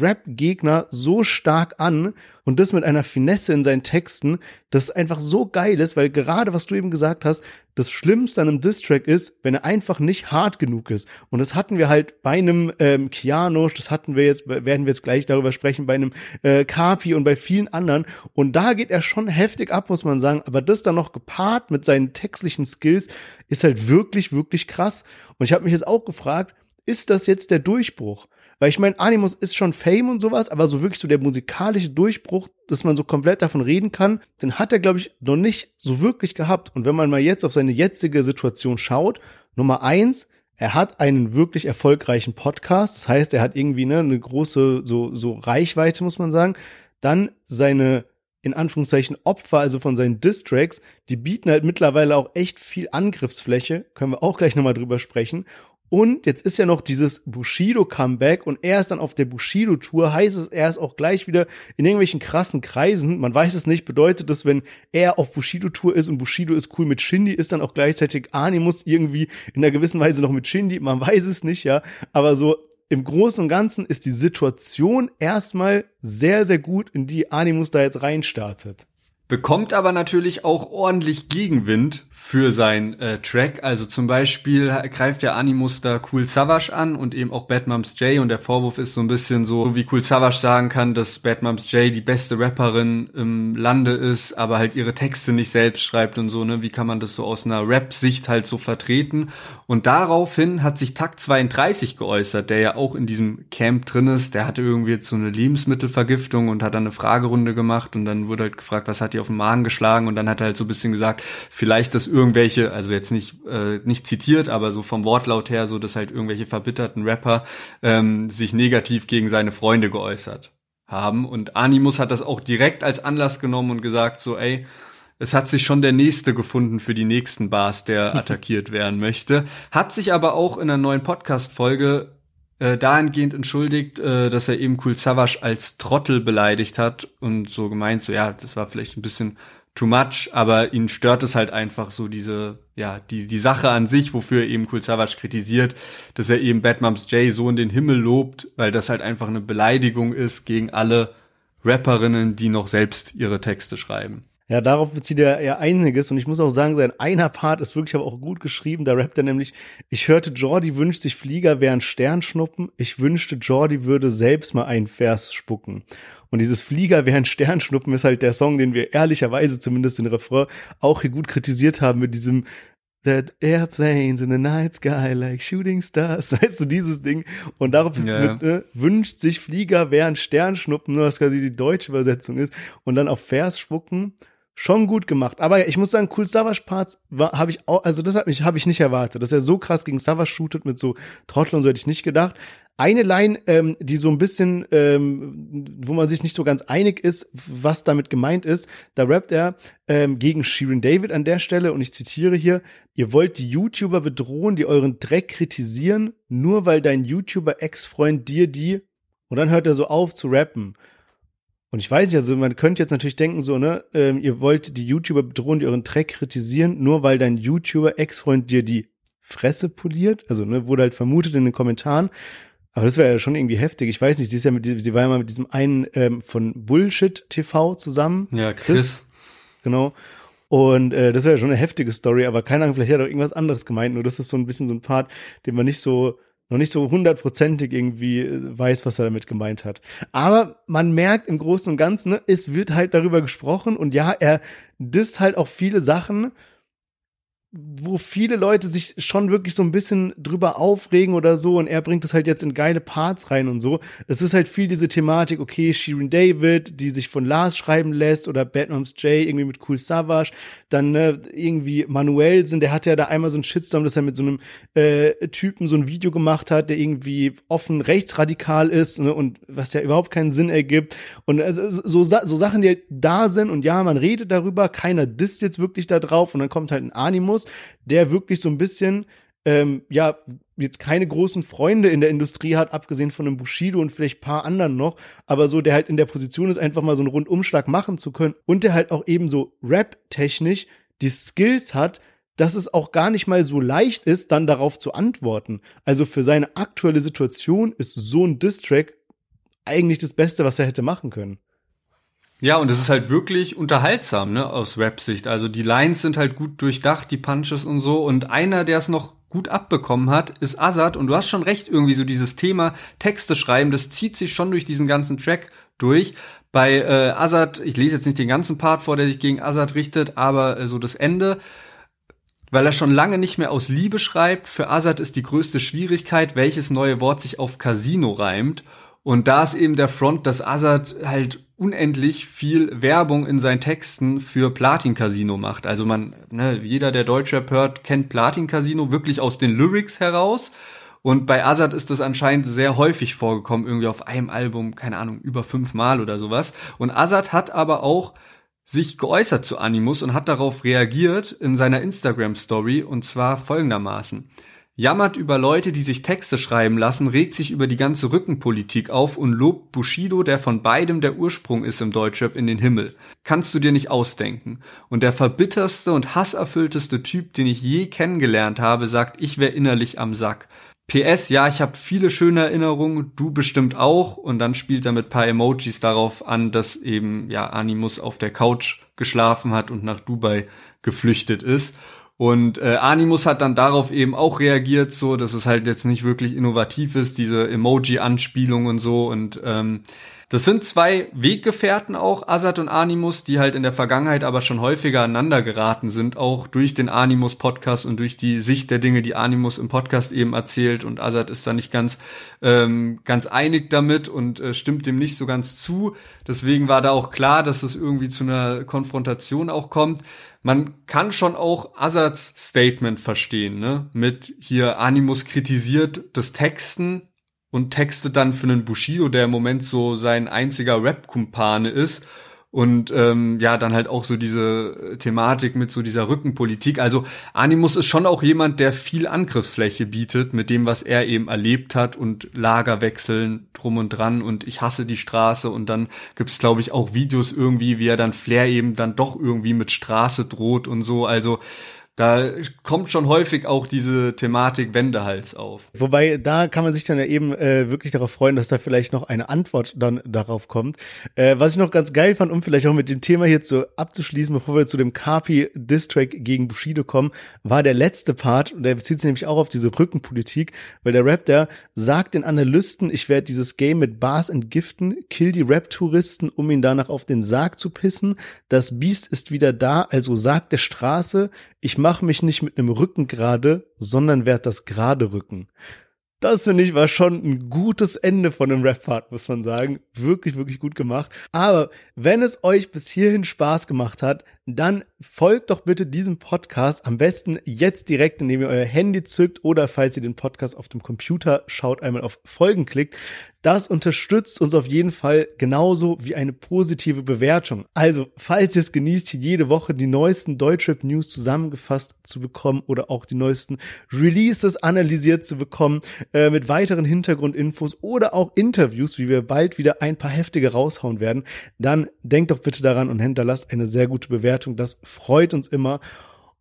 Rap-Gegner so stark an und das mit einer Finesse in seinen Texten, das einfach so geil ist, weil gerade was du eben gesagt hast, das Schlimmste an einem Distrack ist, wenn er einfach nicht hart genug ist. Und das hatten wir halt bei einem ähm, Keanu, das hatten wir jetzt, werden wir jetzt gleich darüber sprechen, bei einem äh, Kapi und bei vielen anderen. Und da geht er schon heftig ab, muss man sagen. Aber das dann noch gepaart mit seinen textlichen Skills ist halt wirklich, wirklich krass. Und ich habe mich jetzt auch gefragt, ist das jetzt der Durchbruch? Weil ich meine, Animus ist schon Fame und sowas, aber so wirklich so der musikalische Durchbruch, dass man so komplett davon reden kann, den hat er, glaube ich, noch nicht so wirklich gehabt. Und wenn man mal jetzt auf seine jetzige Situation schaut, Nummer eins, er hat einen wirklich erfolgreichen Podcast. Das heißt, er hat irgendwie ne, eine große so, so Reichweite, muss man sagen. Dann seine in Anführungszeichen Opfer, also von seinen Distracks, die bieten halt mittlerweile auch echt viel Angriffsfläche. Können wir auch gleich nochmal drüber sprechen. Und jetzt ist ja noch dieses Bushido-Comeback und er ist dann auf der Bushido-Tour, heißt es, er ist auch gleich wieder in irgendwelchen krassen Kreisen. Man weiß es nicht, bedeutet das, wenn er auf Bushido-Tour ist und Bushido ist cool mit Shindy, ist dann auch gleichzeitig Animus irgendwie in einer gewissen Weise noch mit Shindy. Man weiß es nicht, ja. Aber so im Großen und Ganzen ist die Situation erstmal sehr, sehr gut, in die Animus da jetzt reinstartet.
Bekommt aber natürlich auch ordentlich Gegenwind für sein äh, Track. Also zum Beispiel greift der Animus da Cool Savage an und eben auch Bad Moms J und der Vorwurf ist so ein bisschen so, wie Cool Savage sagen kann, dass Bad Moms J die beste Rapperin im Lande ist, aber halt ihre Texte nicht selbst schreibt und so, ne? Wie kann man das so aus einer Rap-Sicht halt so vertreten? Und daraufhin hat sich Takt 32 geäußert, der ja auch in diesem Camp drin ist. Der hatte irgendwie jetzt so eine Lebensmittelvergiftung und hat dann eine Fragerunde gemacht und dann wurde halt gefragt, was hat ihr auf den Magen geschlagen und dann hat er halt so ein bisschen gesagt, vielleicht das irgendwelche, also jetzt nicht, äh, nicht zitiert, aber so vom Wortlaut her, so dass halt irgendwelche verbitterten Rapper ähm, sich negativ gegen seine Freunde geäußert haben. Und Animus hat das auch direkt als Anlass genommen und gesagt, so, ey, es hat sich schon der nächste gefunden für die nächsten Bars, der attackiert werden möchte. Hat sich aber auch in einer neuen Podcast-Folge äh, dahingehend entschuldigt, äh, dass er eben Cool Savage als Trottel beleidigt hat und so gemeint, so ja, das war vielleicht ein bisschen too much, aber ihn stört es halt einfach so diese, ja, die, die Sache an sich, wofür er eben Cool Savage kritisiert, dass er eben Bad Moms J so in den Himmel lobt, weil das halt einfach eine Beleidigung ist gegen alle Rapperinnen, die noch selbst ihre Texte schreiben.
Ja, darauf bezieht er ja einiges und ich muss auch sagen, sein einer Part ist wirklich aber auch gut geschrieben. Da rappt er nämlich, ich hörte Jordi wünscht sich Flieger wären Sternschnuppen. Ich wünschte Jordi würde selbst mal einen Vers spucken. Und dieses Flieger während Sternschnuppen ist halt der Song, den wir ehrlicherweise zumindest den Refrain auch hier gut kritisiert haben mit diesem That airplanes in the night sky like shooting stars. Weißt du, dieses Ding. Und darauf ja. mit, ne, wünscht sich Flieger während Sternschnuppen, nur was quasi die deutsche Übersetzung ist. Und dann auf Vers spucken schon gut gemacht. Aber ich muss sagen, cool Savage Parts habe ich auch, also das hat mich habe ich nicht erwartet, dass er so krass gegen Savage shootet mit so Trotteln, so hätte ich nicht gedacht. Eine Line, ähm, die so ein bisschen, ähm, wo man sich nicht so ganz einig ist, was damit gemeint ist, da rappt er ähm, gegen Shirin David an der Stelle und ich zitiere hier: Ihr wollt die YouTuber bedrohen, die euren Dreck kritisieren, nur weil dein YouTuber Ex-Freund dir die und dann hört er so auf zu rappen. Und ich weiß ja, so, man könnte jetzt natürlich denken, so, ne, ähm, ihr wollt die YouTuber bedrohen, die euren Track kritisieren, nur weil dein YouTuber-Ex-Freund dir die Fresse poliert. Also, ne, wurde halt vermutet in den Kommentaren. Aber das wäre ja schon irgendwie heftig. Ich weiß nicht, sie ist ja mit, sie war ja mal mit diesem einen ähm, von Bullshit TV zusammen.
Ja, Chris. Chris.
Genau. Und äh, das wäre ja schon eine heftige Story, aber keine Ahnung, vielleicht hat er irgendwas anderes gemeint. Nur das ist so ein bisschen so ein Part, den man nicht so noch nicht so hundertprozentig irgendwie äh, weiß, was er damit gemeint hat. Aber man merkt im Großen und Ganzen, ne, es wird halt darüber gesprochen und ja, er disst halt auch viele Sachen, wo viele Leute sich schon wirklich so ein bisschen drüber aufregen oder so und er bringt es halt jetzt in geile Parts rein und so. Es ist halt viel diese Thematik, okay, Shirin David, die sich von Lars schreiben lässt oder Batman's Jay irgendwie mit Cool Savage, dann ne, irgendwie Manuelsen, der hat ja da einmal so einen Shitstorm, dass er mit so einem äh, Typen so ein Video gemacht hat, der irgendwie offen rechtsradikal ist ne, und was ja überhaupt keinen Sinn ergibt und also, so, so Sachen, die da sind und ja, man redet darüber, keiner disst jetzt wirklich da drauf und dann kommt halt ein Animus Markus, der wirklich so ein bisschen, ähm, ja, jetzt keine großen Freunde in der Industrie hat, abgesehen von einem Bushido und vielleicht paar anderen noch, aber so, der halt in der Position ist, einfach mal so einen Rundumschlag machen zu können und der halt auch eben so rap-technisch die Skills hat, dass es auch gar nicht mal so leicht ist, dann darauf zu antworten. Also für seine aktuelle Situation ist so ein Distrack eigentlich das Beste, was er hätte machen können.
Ja, und es ist halt wirklich unterhaltsam, ne, aus Rap-Sicht. Also die Lines sind halt gut durchdacht, die Punches und so. Und einer, der es noch gut abbekommen hat, ist Azad. Und du hast schon recht, irgendwie so dieses Thema Texte schreiben, das zieht sich schon durch diesen ganzen Track durch. Bei äh, Azad, ich lese jetzt nicht den ganzen Part vor, der sich gegen Azad richtet, aber äh, so das Ende weil er schon lange nicht mehr aus Liebe schreibt. Für Azad ist die größte Schwierigkeit, welches neue Wort sich auf Casino reimt. Und da ist eben der Front, dass Azad halt unendlich viel Werbung in seinen Texten für Platin Casino macht. Also man, ne, jeder, der Deutschrap hört, kennt Platin Casino wirklich aus den Lyrics heraus. Und bei Azad ist das anscheinend sehr häufig vorgekommen, irgendwie auf einem Album, keine Ahnung, über fünfmal oder sowas. Und Azad hat aber auch sich geäußert zu Animus und hat darauf reagiert in seiner Instagram Story und zwar folgendermaßen jammert über Leute, die sich Texte schreiben lassen, regt sich über die ganze Rückenpolitik auf und lobt Bushido, der von beidem der Ursprung ist im Deutschrap, in den Himmel. Kannst du dir nicht ausdenken. Und der verbitterste und hasserfüllteste Typ, den ich je kennengelernt habe, sagt, ich wär innerlich am Sack. PS, ja, ich habe viele schöne Erinnerungen, du bestimmt auch. Und dann spielt er mit paar Emojis darauf an, dass eben ja Animus auf der Couch geschlafen hat und nach Dubai geflüchtet ist. Und äh, Animus hat dann darauf eben auch reagiert, so dass es halt jetzt nicht wirklich innovativ ist, diese Emoji-Anspielung und so. Und ähm, das sind zwei Weggefährten auch, Azad und Animus, die halt in der Vergangenheit aber schon häufiger aneinander geraten sind, auch durch den Animus-Podcast und durch die Sicht der Dinge, die Animus im Podcast eben erzählt. Und Azad ist da nicht ganz, ähm, ganz einig damit und äh, stimmt dem nicht so ganz zu. Deswegen war da auch klar, dass es irgendwie zu einer Konfrontation auch kommt. Man kann schon auch Azads Statement verstehen, ne? Mit hier Animus kritisiert das Texten und textet dann für einen Bushido, der im Moment so sein einziger Rap-Kumpane ist. Und ähm, ja, dann halt auch so diese Thematik mit so dieser Rückenpolitik. Also Animus ist schon auch jemand, der viel Angriffsfläche bietet mit dem, was er eben erlebt hat und Lagerwechseln drum und dran und ich hasse die Straße und dann gibt's glaube ich auch Videos irgendwie, wie er dann Flair eben dann doch irgendwie mit Straße droht und so. Also da kommt schon häufig auch diese Thematik Wendehals auf.
Wobei, da kann man sich dann ja eben äh, wirklich darauf freuen, dass da vielleicht noch eine Antwort dann darauf kommt. Äh, was ich noch ganz geil fand, um vielleicht auch mit dem Thema hier zu abzuschließen, bevor wir zu dem Carpi Distrack gegen Bushido kommen, war der letzte Part, und der bezieht sich nämlich auch auf diese Rückenpolitik, weil der Rap, der sagt den Analysten, ich werde dieses Game mit Bars entgiften, kill die Rap-Touristen, um ihn danach auf den Sarg zu pissen. Das Biest ist wieder da, also sagt der Straße, ich mache mich nicht mit einem Rücken gerade, sondern werd das gerade Rücken. Das finde ich war schon ein gutes Ende von einem Rap-Part, muss man sagen. Wirklich, wirklich gut gemacht. Aber wenn es euch bis hierhin Spaß gemacht hat, dann folgt doch bitte diesem Podcast am besten jetzt direkt, indem ihr euer Handy zückt oder falls ihr den Podcast auf dem Computer schaut, einmal auf Folgen klickt. Das unterstützt uns auf jeden Fall genauso wie eine positive Bewertung. Also, falls ihr es genießt, hier jede Woche die neuesten Deutschrap News zusammengefasst zu bekommen oder auch die neuesten Releases analysiert zu bekommen, äh, mit weiteren Hintergrundinfos oder auch Interviews, wie wir bald wieder ein paar heftige raushauen werden, dann denkt doch bitte daran und hinterlasst eine sehr gute Bewertung. Das freut uns immer.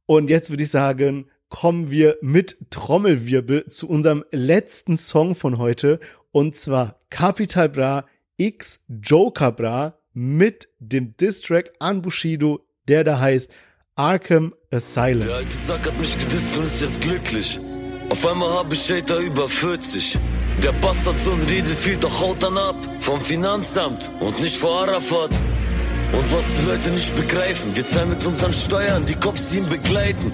Und jetzt würde ich sagen, kommen wir mit Trommelwirbel zu unserem letzten Song von heute und zwar Capital Bra X Joker Bra mit dem Distrack an Bushido, der da heißt Arkham Asylum.
Der alte Sack hat mich gedisst und ist jetzt glücklich. Auf einmal hab ich Hater über 40. Der Bastardsohn redet viel, doch haut dann ab. Vom Finanzamt und nicht vor Arafat. Und was die Leute nicht begreifen, wir zahlen mit unseren Steuern, die Cops, die ihn begleiten.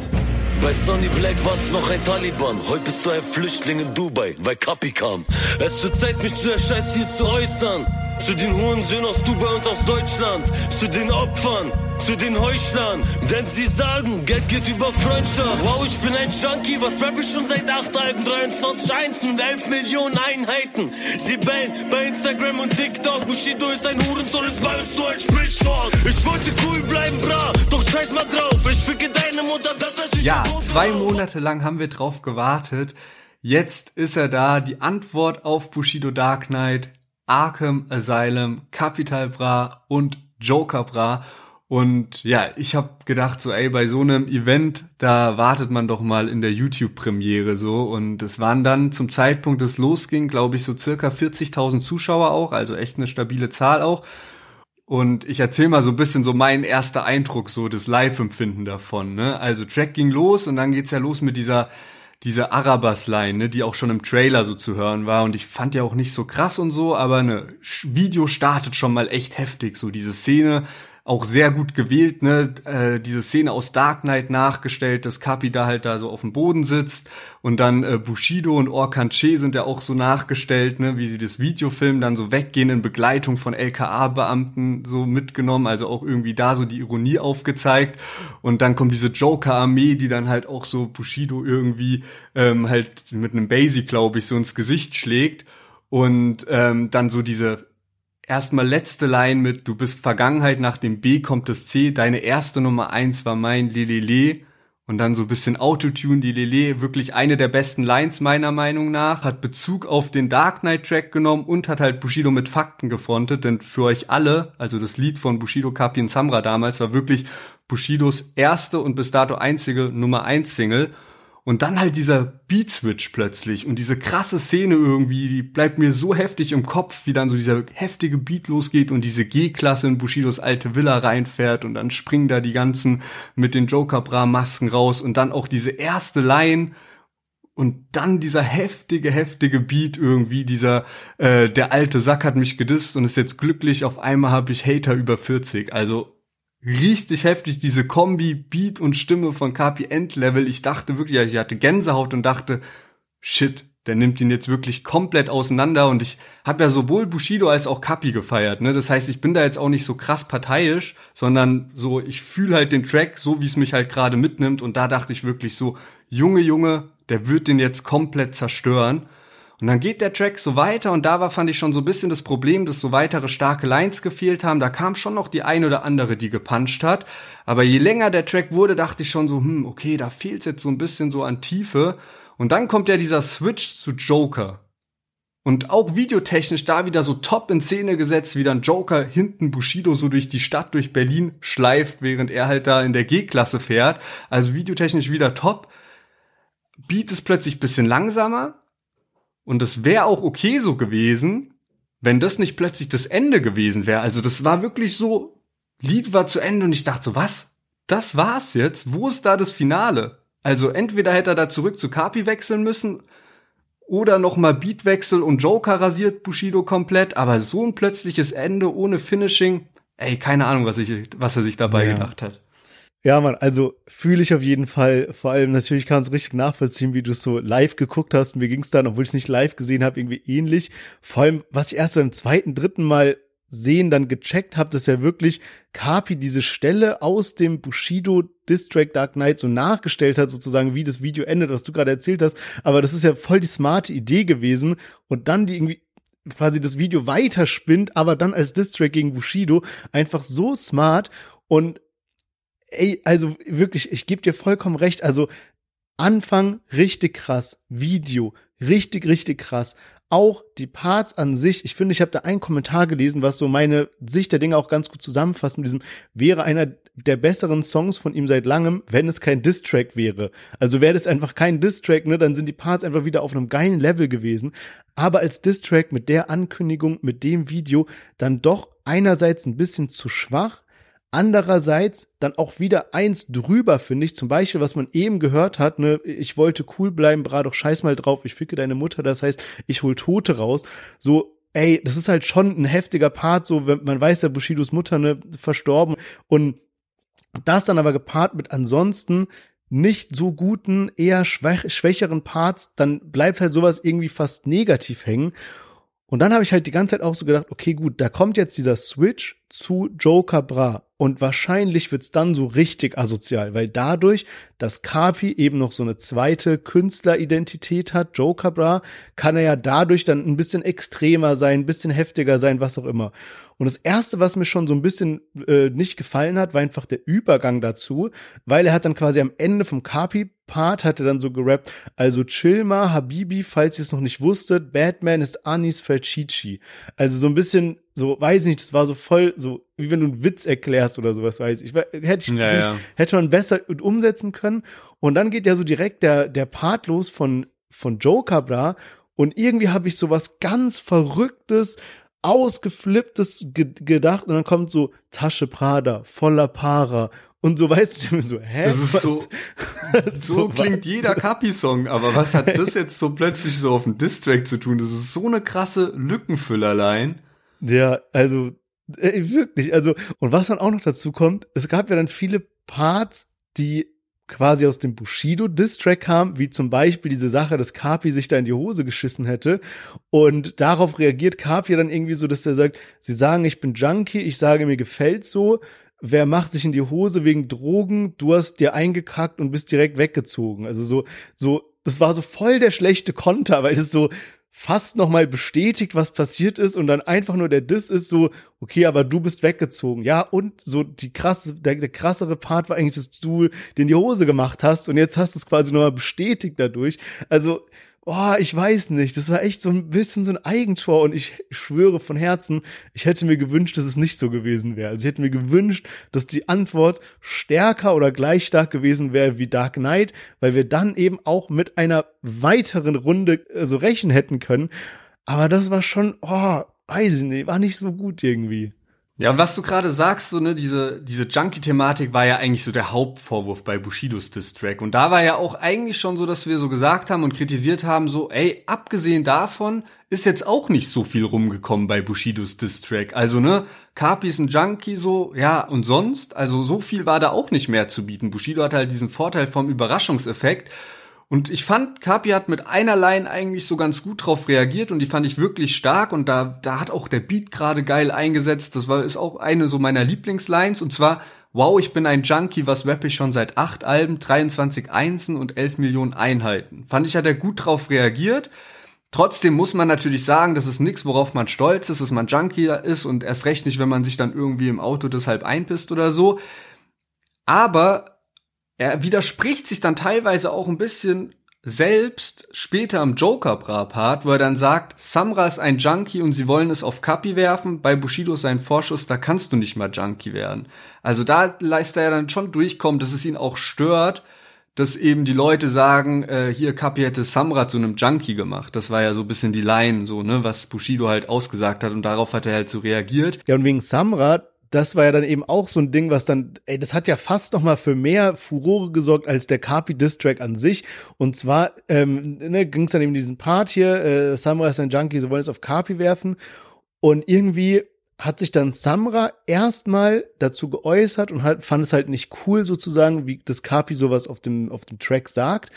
Bei Sonny Black warst noch ein Taliban. Heute bist du ein Flüchtling in Dubai, weil Kapi kam. Es wird Zeit, mich zu der Scheiße hier zu äußern. Zu den Hurensöhnen aus Dubai und aus Deutschland. Zu den Opfern, zu den Heuchlern. Denn sie sagen, Geld geht über Freundschaft. Wow, ich bin ein Junkie, was rap ich schon seit 8 Alben, 23 Einsen und 11 Millionen Einheiten. Sie bellen bei Instagram und TikTok. Bushido ist ein Hurensohn, bei uns nur ein Sprichwort. Ich wollte cool bleiben, bra, doch scheiß mal drauf. Ich ficke deine Mutter, das heißt, ich
Ja, zwei. Monate lang haben wir drauf gewartet. Jetzt ist er da, die Antwort auf Bushido Dark Knight, Arkham Asylum, Capital Bra und Joker Bra. Und ja, ich habe gedacht, so ey, bei so einem Event, da wartet man doch mal in der YouTube-Premiere so. Und es waren dann zum Zeitpunkt, des losging, glaube ich, so circa 40.000 Zuschauer auch, also echt eine stabile Zahl auch. Und ich erzähle mal so ein bisschen so meinen erster Eindruck, so das Live-Empfinden davon. Ne? Also Track ging los und dann geht's ja los mit dieser diese Arabas-Line, ne, die auch schon im Trailer so zu hören war. Und ich fand ja auch nicht so krass und so, aber ne Video startet schon mal echt heftig. So diese Szene auch sehr gut gewählt, ne? Äh, diese Szene aus Dark Knight nachgestellt, dass Kapi da halt da so auf dem Boden sitzt und dann äh, Bushido und Orkan Che sind ja auch so nachgestellt, ne? Wie sie das Video filmen, dann so weggehen in Begleitung von LKA-Beamten so mitgenommen, also auch irgendwie da so die Ironie aufgezeigt und dann kommt diese Joker-Armee, die dann halt auch so Bushido irgendwie ähm, halt mit einem Basic, glaube ich, so ins Gesicht schlägt und ähm, dann so diese erstmal letzte Line mit Du bist Vergangenheit, nach dem B kommt das C, deine erste Nummer eins war mein Lelele und dann so ein bisschen Autotune, die Lele, wirklich eine der besten Lines meiner Meinung nach, hat Bezug auf den Dark Knight Track genommen und hat halt Bushido mit Fakten gefrontet, denn für euch alle, also das Lied von Bushido, Kapi und Samra damals war wirklich Bushidos erste und bis dato einzige Nummer eins Single und dann halt dieser Beat-Switch plötzlich und diese krasse Szene irgendwie, die bleibt mir so heftig im Kopf, wie dann so dieser heftige Beat losgeht und diese G-Klasse in Bushidos alte Villa reinfährt und dann springen da die ganzen mit den Joker-Bra-Masken raus und dann auch diese erste Line und dann dieser heftige, heftige Beat irgendwie, dieser, äh, der alte Sack hat mich gedisst und ist jetzt glücklich, auf einmal habe ich Hater über 40. Also richtig heftig, diese Kombi, Beat und Stimme von Kapi Endlevel. Ich dachte wirklich, ich hatte Gänsehaut und dachte, shit, der nimmt ihn jetzt wirklich komplett auseinander und ich habe ja sowohl Bushido als auch Kapi gefeiert, ne? Das heißt, ich bin da jetzt auch nicht so krass parteiisch, sondern so ich fühle halt den Track so, wie es mich halt gerade mitnimmt und da dachte ich wirklich so, Junge, Junge, der wird den jetzt komplett zerstören. Und dann geht der Track so weiter und da war, fand ich schon so ein bisschen das Problem, dass so weitere starke Lines gefehlt haben. Da kam schon noch die ein oder andere, die gepuncht hat. Aber je länger der Track wurde, dachte ich schon so, hm, okay, da fehlt's jetzt so ein bisschen so an Tiefe. Und dann kommt ja dieser Switch zu Joker. Und auch videotechnisch da wieder so top in Szene gesetzt, wie dann Joker hinten Bushido so durch die Stadt, durch Berlin schleift, während er halt da in der G-Klasse fährt. Also videotechnisch wieder top. Beat ist plötzlich bisschen langsamer. Und es wäre auch okay so gewesen, wenn das nicht plötzlich das Ende gewesen wäre. Also das war wirklich so, Lied war zu Ende und ich dachte so, was? Das war's jetzt? Wo ist da das Finale? Also entweder hätte er da zurück zu Kapi wechseln müssen oder nochmal Beatwechsel und Joker rasiert Bushido komplett, aber so ein plötzliches Ende ohne Finishing, ey, keine Ahnung, was, ich, was er sich dabei
Ja.
gedacht hat.
Ja, Mann, also fühle ich auf jeden Fall. Vor allem natürlich kann es richtig nachvollziehen, wie du es so live geguckt hast. Mir ging es dann, obwohl ich es nicht live gesehen habe, irgendwie ähnlich. Vor allem, was ich erst so im zweiten, dritten Mal Sehen dann gecheckt habe, dass ja wirklich Kapi diese Stelle aus dem Bushido Distrack Dark Knight so nachgestellt hat, sozusagen wie das Video endet, was du gerade erzählt hast. Aber das ist ja voll die smarte Idee gewesen und dann die irgendwie quasi das Video weiterspinnt, aber dann als Distrack gegen Bushido einfach so smart und ey, also wirklich, ich gebe dir vollkommen recht, also Anfang richtig krass, Video richtig, richtig krass auch die Parts an sich, ich finde, ich habe da einen Kommentar gelesen, was so meine Sicht der Dinge auch ganz gut zusammenfasst mit diesem, wäre einer der besseren Songs von ihm seit langem, wenn es kein Diss-Track wäre. Also wäre das einfach kein Diss-Track, ne, dann sind die Parts einfach wieder auf einem geilen Level gewesen. Aber als Diss-Track mit der Ankündigung, mit dem Video, dann doch einerseits ein bisschen zu schwach, Andererseits dann auch wieder eins drüber, finde ich. Zum Beispiel, was man eben gehört hat, ne, ich wollte cool bleiben, bra doch scheiß mal drauf, ich ficke deine Mutter, das heißt, ich hol Tote raus. So, ey, das ist halt schon ein heftiger Part, so, wenn man weiß ja, Bushidos Mutter, ne, verstorben. Und das dann aber gepaart mit ansonsten nicht so guten, eher schwächeren Parts, dann bleibt halt sowas irgendwie fast negativ hängen. Und dann habe ich halt die ganze Zeit auch so gedacht, okay, gut, da kommt jetzt dieser Switch zu Joker Bra. Und wahrscheinlich wird's dann so richtig asozial, weil dadurch, dass Kapi eben noch so eine zweite Künstleridentität hat, Joker Bra, kann er ja dadurch dann ein bisschen extremer sein, ein bisschen heftiger sein, was auch immer. Und das erste, was mir schon so ein bisschen äh, nicht gefallen hat, war einfach der Übergang dazu, weil er hat dann quasi am Ende vom Kapi-Part hat er dann so gerappt, also Chilma, Habibi, falls ihr es noch nicht wusstet, Batman ist Anis Falcici. Also so ein bisschen, so, weiß ich nicht, das war so voll, so, wie wenn du einen Witz erklärst oder sowas, weiß ich. ich hätte, ich, ja, ja. hätte man besser umsetzen können. Und dann geht ja so direkt der, der Part los von, von Joker Bra. Und irgendwie habe ich so was ganz Verrücktes, ausgeflipptes ge gedacht und dann kommt so Tasche Prada, voller Para und so weißt du so, hä?
Das ist was? so, so, klingt jeder Kapi-Song, aber was hat das jetzt so plötzlich so auf dem Distrack zu tun? Das ist so eine krasse Lückenfüllerlein.
Ja, also äh, wirklich, also und was dann auch noch dazu kommt, es gab ja dann viele Parts, die quasi aus dem Bushido-Distrack kam, wie zum Beispiel diese Sache, dass Kapi sich da in die Hose geschissen hätte. Und darauf reagiert Kapi dann irgendwie so, dass er sagt, sie sagen, ich bin Junkie, ich sage, mir gefällt so. Wer macht sich in die Hose wegen Drogen? Du hast dir eingekackt und bist direkt weggezogen. Also so, so, das war so voll der schlechte Konter, weil das so, fast nochmal bestätigt, was passiert ist und dann einfach nur der Diss ist so, okay, aber du bist weggezogen. Ja, und so die krasse, der, der krassere Part war eigentlich, dass du den die Hose gemacht hast und jetzt hast du es quasi nochmal bestätigt dadurch. Also, oh, ich weiß nicht, das war echt so ein bisschen so ein Eigentor und ich schwöre von Herzen, ich hätte mir gewünscht, dass es nicht so gewesen wäre. Also ich hätte mir gewünscht, dass die Antwort stärker oder gleich stark gewesen wäre wie Dark Knight, weil wir dann eben auch mit einer weiteren Runde äh, so rechnen hätten können. Aber das war schon, oh, weiß ich nicht, war nicht so gut irgendwie.
Ja, und was du gerade sagst, so ne, diese diese Junkie-Thematik war ja eigentlich so der Hauptvorwurf bei Bushidos Diss-Track. Und da war ja auch eigentlich schon so, dass wir so gesagt haben und kritisiert haben, so, ey, abgesehen davon ist jetzt auch nicht so viel rumgekommen bei Bushidos Diss-Track. Also ne, Kapi ist ein Junkie so, ja, und sonst, also so viel war da auch nicht mehr zu bieten. Bushido hat halt diesen Vorteil vom Überraschungseffekt. Und ich fand, Kapi hat mit einer Line eigentlich so ganz gut drauf reagiert und die fand ich wirklich stark und da, da hat auch der Beat gerade geil eingesetzt. Das war, ist auch eine so meiner Lieblingslines und zwar, wow, ich bin ein Junkie, was rappe ich schon seit acht Alben, 23 Einsen und 11 Millionen Einheiten. Fand ich, hat er gut drauf reagiert. Trotzdem muss man natürlich sagen, das ist nichts, worauf man stolz ist, dass man Junkie ist und erst recht nicht, wenn man sich dann irgendwie im Auto deshalb einpisst oder so. Aber er widerspricht sich dann teilweise auch ein bisschen selbst später im Joker-Part, wo er dann sagt, Samra ist ein Junkie und sie wollen es auf Kapi werfen, bei Bushido ist ein Vorschuss, da kannst du nicht mal Junkie werden. Also da lässt er ja dann schon durchkommen, dass es ihn auch stört, dass eben die Leute sagen, äh, hier Kapi hätte Samra zu einem Junkie gemacht. Das war ja so ein bisschen die Line, so, ne, was Bushido halt ausgesagt hat und darauf hat er halt so reagiert.
Ja, und wegen Samra, das war ja dann eben auch so ein Ding, was dann, ey, das hat ja fast noch mal für mehr Furore gesorgt als der Carpi Distrack an sich. Und zwar ähm, ne, ging es dann eben diesen Part hier, äh, Samra ist ein Junkie, sie wollen es auf Carpi werfen. Und irgendwie hat sich dann Samra erstmal dazu geäußert und halt, fand es halt nicht cool sozusagen, wie das Carpi sowas auf dem, auf dem Track sagt.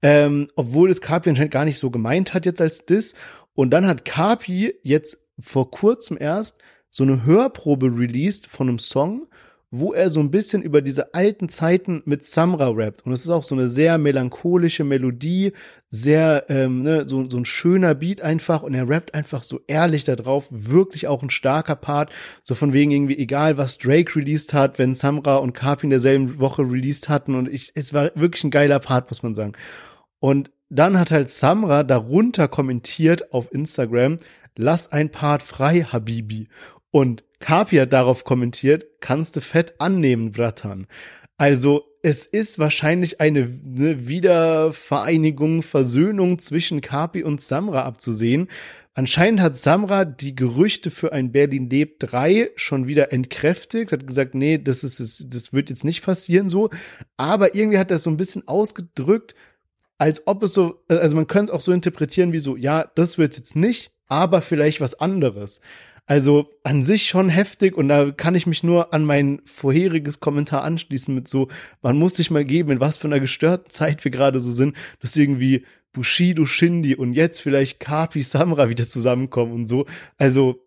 Ähm, obwohl das Carpi anscheinend gar nicht so gemeint hat jetzt als Diss. Und dann hat Carpi jetzt vor kurzem erst so eine Hörprobe released von einem Song, wo er so ein bisschen über diese alten Zeiten mit Samra rappt. Und es ist auch so eine sehr melancholische Melodie, sehr, ähm, ne, so, so ein schöner Beat einfach. Und er rappt einfach so ehrlich da drauf. Wirklich auch ein starker Part. So von wegen irgendwie, egal was Drake released hat, wenn Samra und Carpi in derselben Woche released hatten. Und ich, es war wirklich ein geiler Part, muss man sagen. Und dann hat halt Samra darunter kommentiert auf Instagram, lass ein Part frei, Habibi. Und Kapi hat darauf kommentiert, kannst du fett annehmen, Bratan. Also es ist wahrscheinlich eine, eine Wiedervereinigung, Versöhnung zwischen Kapi und Samra abzusehen. Anscheinend hat Samra die Gerüchte für ein Berlin Lebt 3 schon wieder entkräftigt, hat gesagt, nee, das ist, das wird jetzt nicht passieren so. Aber irgendwie hat er es so ein bisschen ausgedrückt, als ob es so, also man könnte es auch so interpretieren wie so, ja, das wird jetzt nicht, aber vielleicht was anderes. Also an sich schon heftig und da kann ich mich nur an mein vorheriges Kommentar anschließen mit so, man muss sich mal geben, in was für einer gestörten Zeit wir gerade so sind, dass irgendwie Bushido, Shindy und jetzt vielleicht Kapi, Samra wieder zusammenkommen und so. Also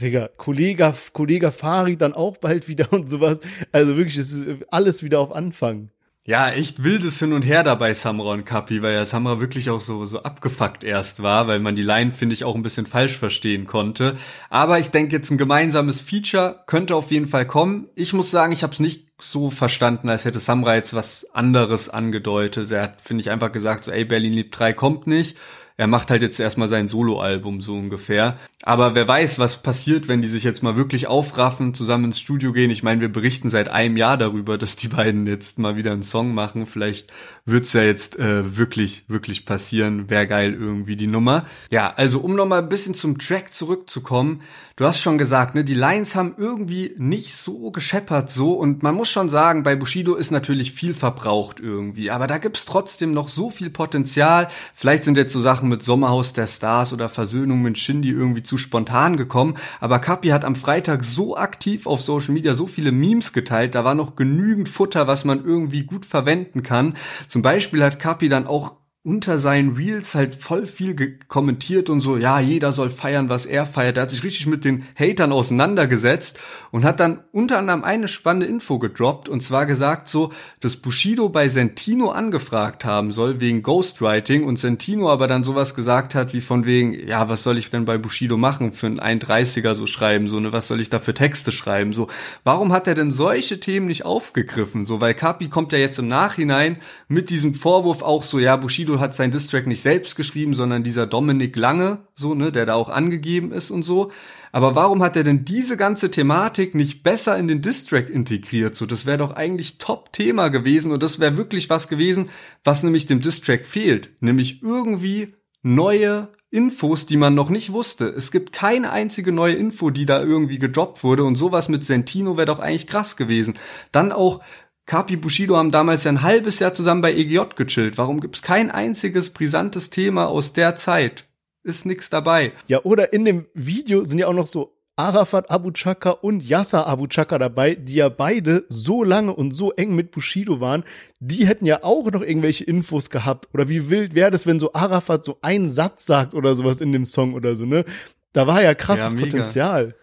Digga, Kollege, Kollege Fari dann auch bald wieder und sowas. Also wirklich, es ist alles wieder auf Anfang.
Ja, echt wildes Hin und Her dabei Samra und Kapi, weil ja Samra wirklich auch so, so abgefuckt erst war, weil man die Line, finde ich, auch ein bisschen falsch verstehen konnte. Aber ich denke jetzt ein gemeinsames Feature könnte auf jeden Fall kommen. Ich muss sagen, ich habe es nicht so verstanden, als hätte Samra jetzt was anderes angedeutet. Er hat, finde ich, einfach gesagt, so, ey, Berlin liebt 3 kommt nicht er macht halt jetzt erstmal sein Soloalbum so ungefähr. Aber wer weiß, was passiert, wenn die sich jetzt mal wirklich aufraffen, zusammen ins Studio gehen. Ich meine, wir berichten seit einem Jahr darüber, dass die beiden jetzt mal wieder einen Song machen. Vielleicht wird's ja jetzt äh, wirklich, wirklich passieren. Wäre geil irgendwie die Nummer. Ja, also um nochmal ein bisschen zum Track zurückzukommen. Du hast schon gesagt, ne, die Lines haben irgendwie nicht so gescheppert so und man muss schon sagen, bei Bushido ist natürlich viel verbraucht irgendwie, aber da gibt's trotzdem noch so viel Potenzial. Vielleicht sind jetzt so Sachen mit Sommerhaus der Stars oder Versöhnung mit Shindy irgendwie zu spontan gekommen, aber Kapi hat am Freitag so aktiv auf Social Media so viele Memes geteilt, da war noch genügend Futter, was man irgendwie gut verwenden kann. Zum Beispiel hat Kapi dann auch unter seinen Reels halt voll viel kommentiert und so, ja, jeder soll feiern, was er feiert. Er hat sich richtig mit den Hatern auseinandergesetzt und hat dann unter anderem eine spannende Info gedroppt und zwar gesagt so, dass Bushido bei Sentino angefragt haben soll wegen Ghostwriting und Sentino aber dann sowas gesagt hat wie von wegen, ja, was soll ich denn bei Bushido machen für einen 31er so schreiben, so, ne, was soll ich da für Texte schreiben, so. Warum hat er denn solche Themen nicht aufgegriffen, so, weil Kapi kommt ja jetzt im Nachhinein mit diesem Vorwurf auch so, ja, Bushido Bushido hat sein Distrack nicht selbst geschrieben, sondern dieser Dominik Lange, so, ne, der da auch angegeben ist und so. Aber warum hat er denn diese ganze Thematik nicht besser in den Distrack integriert? So, das wäre doch eigentlich Top-Thema gewesen und das wäre wirklich was gewesen, was nämlich dem Distrack fehlt. Nämlich irgendwie neue Infos, die man noch nicht wusste. Es gibt keine einzige neue Info, die da irgendwie gedroppt wurde und sowas mit Sentino wäre doch eigentlich krass gewesen. Dann auch Kapi Bushido haben damals ja ein halbes Jahr zusammen bei EGJ gechillt. Warum gibt's kein einziges brisantes Thema aus der Zeit? Ist nix dabei.
Ja, oder in dem Video sind ja auch noch so Arafat Abu Chaka und Yasser Abu Chaka dabei, die ja beide so lange und so eng mit Bushido waren. Die hätten ja auch noch irgendwelche Infos gehabt. Oder wie wild wäre das, wenn so Arafat so einen Satz sagt oder sowas in dem Song oder so, ne? Da war ja krasses ja, Potenzial.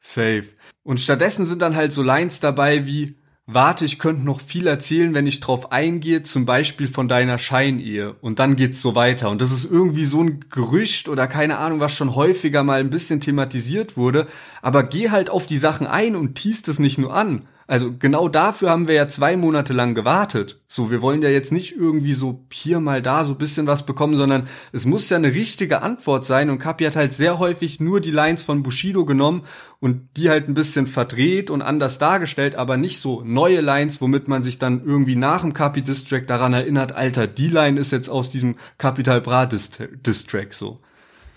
Safe. Und stattdessen sind dann halt so Lines dabei wie, warte, ich könnte noch viel erzählen, wenn ich drauf eingehe, zum Beispiel von deiner Scheinehe. Und dann geht's so weiter. Und das ist irgendwie so ein Gerücht oder keine Ahnung, was schon häufiger mal ein bisschen thematisiert wurde. Aber geh halt auf die Sachen ein und tiest es nicht nur an. Also genau dafür haben wir ja zwei Monate lang gewartet. So, wir wollen ja jetzt nicht irgendwie so hier mal da so bisschen was bekommen, sondern es muss ja eine richtige Antwort sein. Und Kapi hat halt sehr häufig nur die Lines von Bushido genommen und die halt ein bisschen verdreht und anders dargestellt, aber nicht so neue Lines, womit man sich dann irgendwie nach dem Kapi Distrack daran erinnert, Alter, die Line ist jetzt aus diesem Capital Bra Distrack so.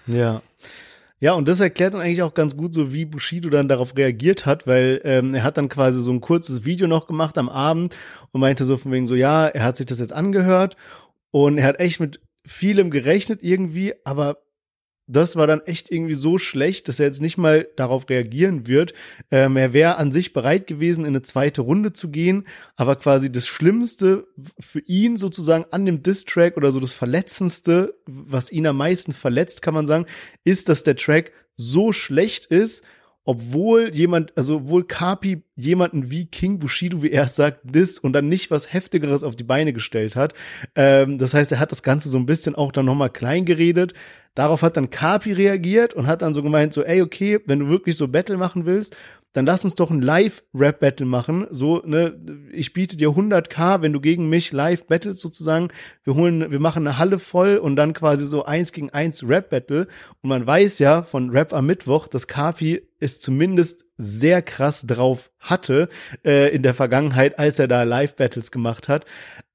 Ja. Ja, und das erklärt dann eigentlich auch ganz gut so, wie Bushido dann darauf reagiert hat, weil ähm, er hat dann quasi so ein kurzes Video noch gemacht am Abend und meinte so von wegen so, ja, er hat sich das jetzt angehört und er hat echt mit vielem gerechnet irgendwie, aber das war dann echt irgendwie so schlecht, dass er jetzt nicht mal darauf reagieren wird. Ähm, er wäre an sich bereit gewesen, in eine zweite Runde zu gehen, aber quasi das Schlimmste für ihn sozusagen an dem Diss-Track oder so das Verletzendste, was ihn am meisten verletzt, kann man sagen, ist, dass der Track so schlecht ist obwohl jemand, also obwohl Kapi jemanden wie King Bushido, wie er sagt, dis und dann nicht was Heftigeres auf die Beine gestellt hat. Ähm, das heißt, er hat das Ganze so ein bisschen auch dann nochmal klein geredet. Darauf hat dann Kapi reagiert und hat dann so gemeint, so, ey, okay, wenn du wirklich so Battle machen willst, dann lass uns doch ein Live-Rap-Battle machen. So, ne, ich biete dir 100k, wenn du gegen mich live battles sozusagen. Wir holen, wir machen eine Halle voll und dann quasi so eins gegen eins Rap-Battle. Und man weiß ja von Rap am Mittwoch, dass Kapi es zumindest sehr krass drauf hatte äh, in der Vergangenheit, als er da Live-Battles gemacht hat.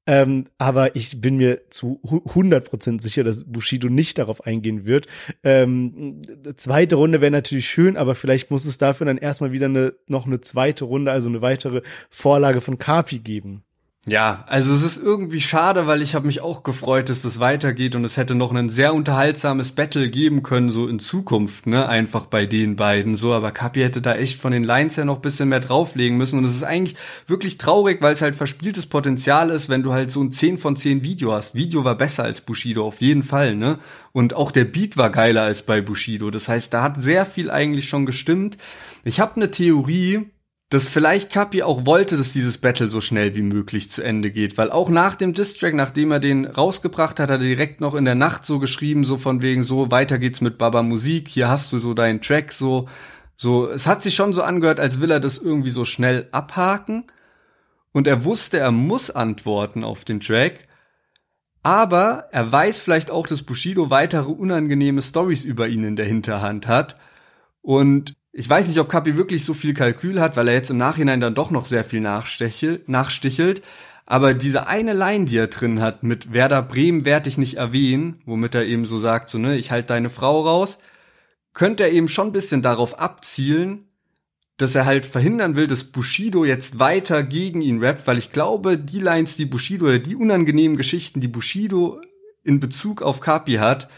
Ähm, aber ich bin mir zu 100% sicher, dass Bushido nicht darauf eingehen wird. Ähm, zweite Runde wäre natürlich schön, aber vielleicht muss es dafür dann erstmal wieder eine, noch eine zweite Runde, also eine weitere Vorlage von Kapi geben.
Ja, also es ist irgendwie schade, weil ich habe mich auch gefreut, dass das weitergeht und es hätte noch ein sehr unterhaltsames Battle geben können, so in Zukunft, ne, einfach bei den beiden so, aber Kapi hätte da echt von den Lines her noch bisschen mehr drauflegen müssen und es ist eigentlich wirklich traurig, weil es halt verspieltes Potenzial ist, wenn du halt so ein 10 von 10 Video hast. Video war besser als Bushido, auf jeden Fall, ne, und auch der Beat war geiler als bei Bushido, das heißt, da hat sehr viel eigentlich schon gestimmt. Ich habe eine Theorie, dass vielleicht Kapi auch wollte, dass dieses Battle so schnell wie möglich zu Ende geht, weil auch nach dem Distrack, nachdem er den rausgebracht hat, hat er direkt noch in der Nacht so geschrieben, so von wegen so weiter geht's mit Baba Musik, hier hast du so deinen Track so so es hat sich schon so angehört, als will er das irgendwie so schnell abhaken und er wusste, er muss antworten auf den Track. Aber er weiß vielleicht auch, dass Bushido weitere unangenehme Stories über ihn in der Hinterhand hat und ich weiß nicht, ob Kapi wirklich so viel Kalkül hat, weil er jetzt im Nachhinein dann doch noch sehr viel nachstichelt. Aber diese eine Line, die er drin hat mit Werder Bremen werde ich nicht erwähnen, womit er eben so sagt, so, ne, ich halt deine Frau raus, könnte er eben schon ein bisschen darauf abzielen, dass er halt verhindern will, dass Bushido jetzt weiter gegen ihn rappt, weil ich glaube, die Lines, die Bushido oder die unangenehmen Geschichten, die Bushido in Bezug auf Kapi hat,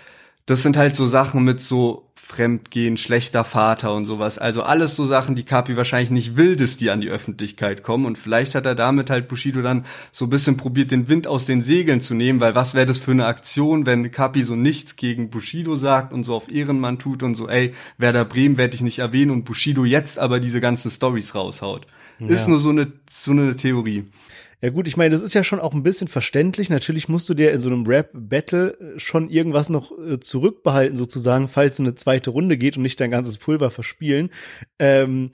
das sind halt so Sachen mit so Fremdgehen, schlechter Vater und sowas. Also alles so Sachen, die Kapi wahrscheinlich nicht will, dass die an die Öffentlichkeit kommen. Und vielleicht hat er damit halt Bushido dann so ein bisschen probiert, den Wind aus den Segeln zu nehmen, weil was wäre das für eine Aktion, wenn Kapi so nichts gegen Bushido sagt und so auf Ehrenmann tut und so, ey, Werder Bremen werde ich nicht erwähnen und Bushido jetzt aber diese ganzen Stories raushaut. Ja. Ist nur so eine, so eine Theorie.
Ja gut, ich meine, das ist ja schon auch ein bisschen verständlich. Natürlich musst du dir in so einem Rap-Battle schon irgendwas noch äh, zurückbehalten, sozusagen, falls eine zweite Runde geht und nicht dein ganzes Pulver verspielen. Ähm,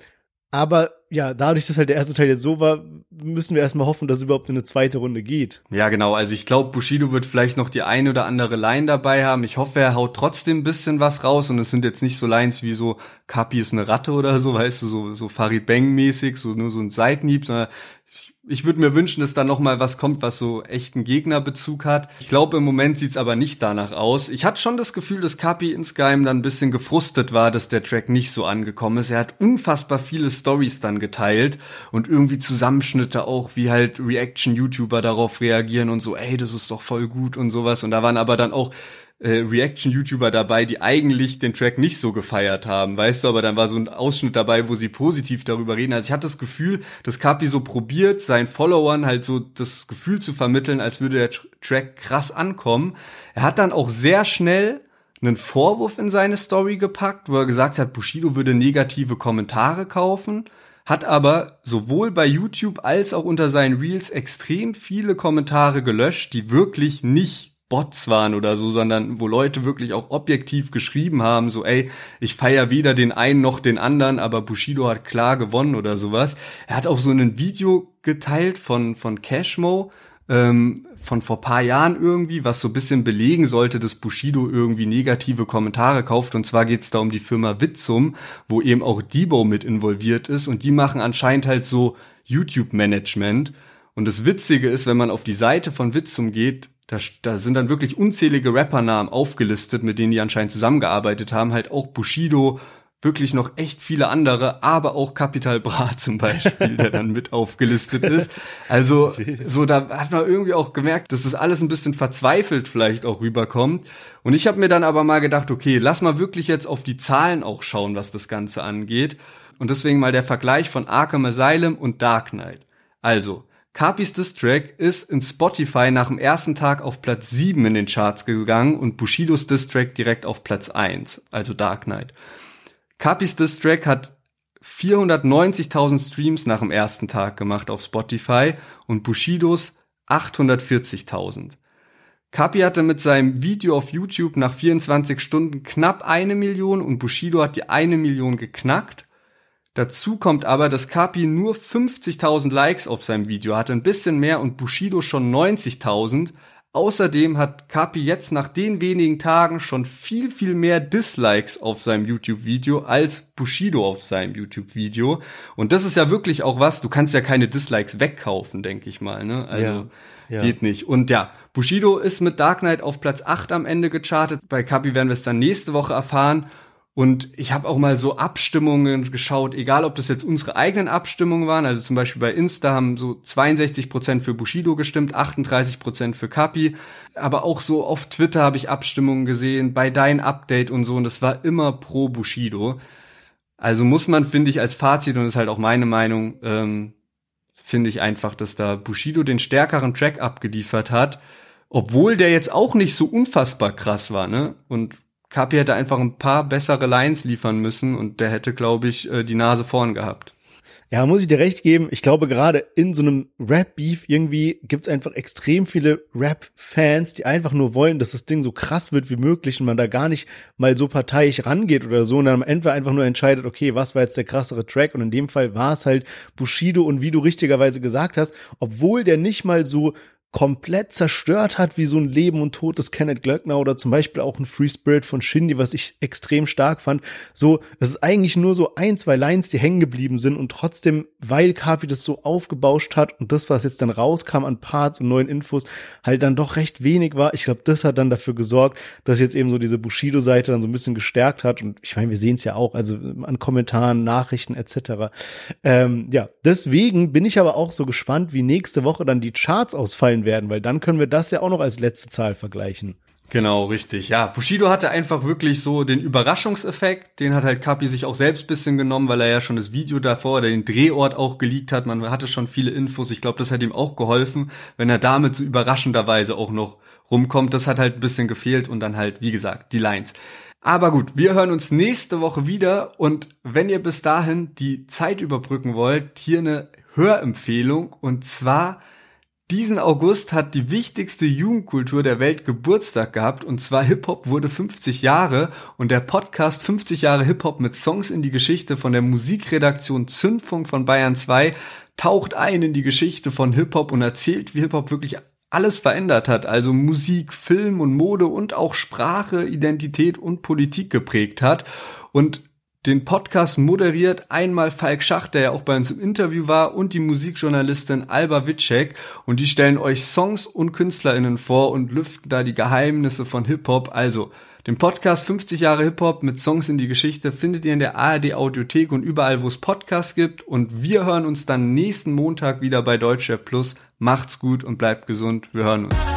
aber ja, dadurch, dass halt der erste Teil jetzt so war, müssen wir erstmal hoffen, dass es überhaupt in eine zweite Runde geht.
Ja, genau. Also ich glaube, Bushido wird vielleicht noch die eine oder andere Line dabei haben. Ich hoffe, er haut trotzdem ein bisschen was raus und es sind jetzt nicht so Lines wie so Kapi ist eine Ratte oder so, weißt du, so, so Farid Bang mäßig, so nur so ein Seitenhieb, sondern ich würde mir wünschen, dass da noch mal was kommt, was so echten Gegnerbezug hat. Ich glaube, im Moment sieht's aber nicht danach aus. Ich hatte schon das Gefühl, dass Kapi insgeheim dann ein bisschen gefrustet war, dass der Track nicht so angekommen ist. Er hat unfassbar viele Stories dann geteilt und irgendwie Zusammenschnitte auch, wie halt Reaction-YouTuber darauf reagieren und so, ey, das ist doch voll gut und sowas. Und da waren aber dann auch äh, Reaction-YouTuber dabei, die eigentlich den Track nicht so gefeiert haben, weißt du, aber dann war so ein Ausschnitt dabei, wo sie positiv darüber reden. Also ich hatte das Gefühl, dass Kapi so probiert, seinen Followern halt so das Gefühl zu vermitteln, als würde der Track krass ankommen. Er hat dann auch sehr schnell einen Vorwurf in seine Story gepackt, wo er gesagt hat, Bushido würde negative Kommentare kaufen, hat aber sowohl bei YouTube als auch unter seinen Reels extrem viele Kommentare gelöscht, die wirklich nicht Bots waren oder so, sondern wo Leute wirklich auch objektiv geschrieben haben, so ey, ich feier weder den einen noch den anderen, aber Bushido hat klar gewonnen oder sowas. Er hat auch so ein Video geteilt von von Cashmo ähm, von vor paar Jahren irgendwie, was so bisschen belegen sollte, dass Bushido irgendwie negative Kommentare kauft. Und zwar geht's da um die Firma Witzum, wo eben auch Debo mit involviert ist und die machen anscheinend halt so YouTube-Management. Und das Witzige ist, wenn man auf die Seite von Witzum geht, da, da sind dann wirklich unzählige Rappernamen aufgelistet, mit denen die anscheinend zusammengearbeitet haben. Halt auch Bushido, wirklich noch echt viele andere, aber auch Capital Bra zum Beispiel, der dann mit aufgelistet ist. Also so, da hat man irgendwie auch gemerkt, dass das alles ein bisschen verzweifelt vielleicht auch rüberkommt. Und ich habe mir dann aber mal gedacht, okay, lass mal wirklich jetzt auf die Zahlen auch schauen, was das Ganze angeht. Und deswegen mal der Vergleich von Arkham Asylum und Dark Knight. Also, Capis Distrack ist in Spotify nach dem ersten Tag auf Platz 7 in den Charts gegangen und Bushidos Distrack direkt auf Platz 1, also Dark Knight. Capis Distrack hat 490.000 Streams nach dem ersten Tag gemacht auf Spotify und Bushidos 840.000. Kapi hatte mit seinem Video auf YouTube nach 24 Stunden knapp eine Million und Bushido hat die eine Million geknackt. Dazu kommt aber, dass Kapi nur 50.000 Likes auf seinem Video hatte, ein bisschen mehr und Bushido schon 90.000. Außerdem hat Kapi jetzt nach den wenigen Tagen schon viel, viel mehr Dislikes auf seinem YouTube-Video als Bushido auf seinem YouTube-Video. Und das ist ja wirklich auch was, du kannst ja keine Dislikes wegkaufen, denke ich mal. Ne? Also ja, ja. geht nicht. Und ja, Bushido ist mit Dark Knight auf Platz 8 am Ende gechartet. Bei Kapi werden wir es dann nächste Woche erfahren. Und ich habe auch mal so Abstimmungen geschaut, egal ob das jetzt unsere eigenen Abstimmungen waren, also zum Beispiel bei Insta haben so 62 Prozent für Bushido gestimmt, 38 Prozent für Kapi, aber auch so auf Twitter habe ich Abstimmungen gesehen, bei Dein Update und so, und das war immer pro Bushido. Also muss man, finde ich, als Fazit, und das ist halt auch meine Meinung, ähm, finde ich einfach, dass da Bushido den stärkeren Track abgeliefert hat, obwohl der jetzt auch nicht so unfassbar krass war, ne? Und Kapi hätte einfach ein paar bessere Lines liefern müssen und der hätte, glaube ich, äh, die Nase vorn gehabt.
Ja, muss ich dir recht geben. Ich glaube, gerade in so einem Rap-Beef irgendwie gibt's einfach extrem viele Rap-Fans, die einfach nur wollen, dass das Ding so krass wird wie möglich und man da gar nicht mal so parteiisch rangeht oder so und dann am Ende einfach nur entscheidet, okay, was war jetzt der krassere Track? Und in dem Fall war es halt Bushido und wie du richtigerweise gesagt hast, obwohl der nicht mal so komplett zerstört hat, wie so ein Leben und Tod des Kenneth Glöckner oder zum Beispiel auch ein Free Spirit von Shindy, was ich extrem stark fand. So, es ist eigentlich nur so ein, zwei Lines, die hängen geblieben sind und trotzdem, weil Kapi das so aufgebauscht hat und das, was jetzt dann rauskam an Parts und neuen Infos, halt dann doch recht wenig war. Ich glaube, das hat dann dafür gesorgt, dass jetzt eben so diese Bushido-Seite dann so ein bisschen gestärkt hat und ich meine, wir sehen es ja auch, also an Kommentaren, Nachrichten etc. Ähm, ja, deswegen bin ich aber auch so gespannt, wie nächste Woche dann die Charts ausfallen werden, weil dann können wir das ja auch noch als letzte Zahl vergleichen.
Genau, richtig. Ja, Bushido hatte einfach wirklich so den Überraschungseffekt. Den hat halt Kapi sich auch selbst bisschen genommen, weil er ja schon das Video davor oder den Drehort auch geleakt hat. Man hatte schon viele Infos. Ich glaube, das hat ihm auch geholfen, wenn er damit so überraschenderweise auch noch rumkommt. Das hat halt ein bisschen gefehlt und dann halt, wie gesagt, die Lines. Aber gut, wir hören uns nächste Woche wieder und wenn ihr bis dahin die Zeit überbrücken wollt, hier eine Hörempfehlung und zwar diesen August hat die wichtigste Jugendkultur der Welt Geburtstag gehabt und zwar Hip-Hop wurde 50 Jahre und der Podcast 50 Jahre Hip-Hop mit Songs in die Geschichte von der Musikredaktion Zündfunk von Bayern 2 taucht ein in die Geschichte von Hip-Hop und erzählt, wie Hip-Hop wirklich alles verändert hat, also Musik, Film und Mode und auch Sprache, Identität und Politik geprägt hat. Und den Podcast moderiert einmal Falk Schach, der ja auch bei uns im Interview war, und die Musikjournalistin Alba Witschek. Und die stellen euch Songs und KünstlerInnen vor und lüften da die Geheimnisse von Hip-Hop. Also, den Podcast 50 Jahre Hip-Hop mit Songs in die Geschichte findet ihr in der ARD Audiothek und überall, wo es Podcasts gibt. Und wir hören uns dann nächsten Montag wieder bei Deutschrap Plus. Macht's gut und bleibt gesund. Wir hören uns.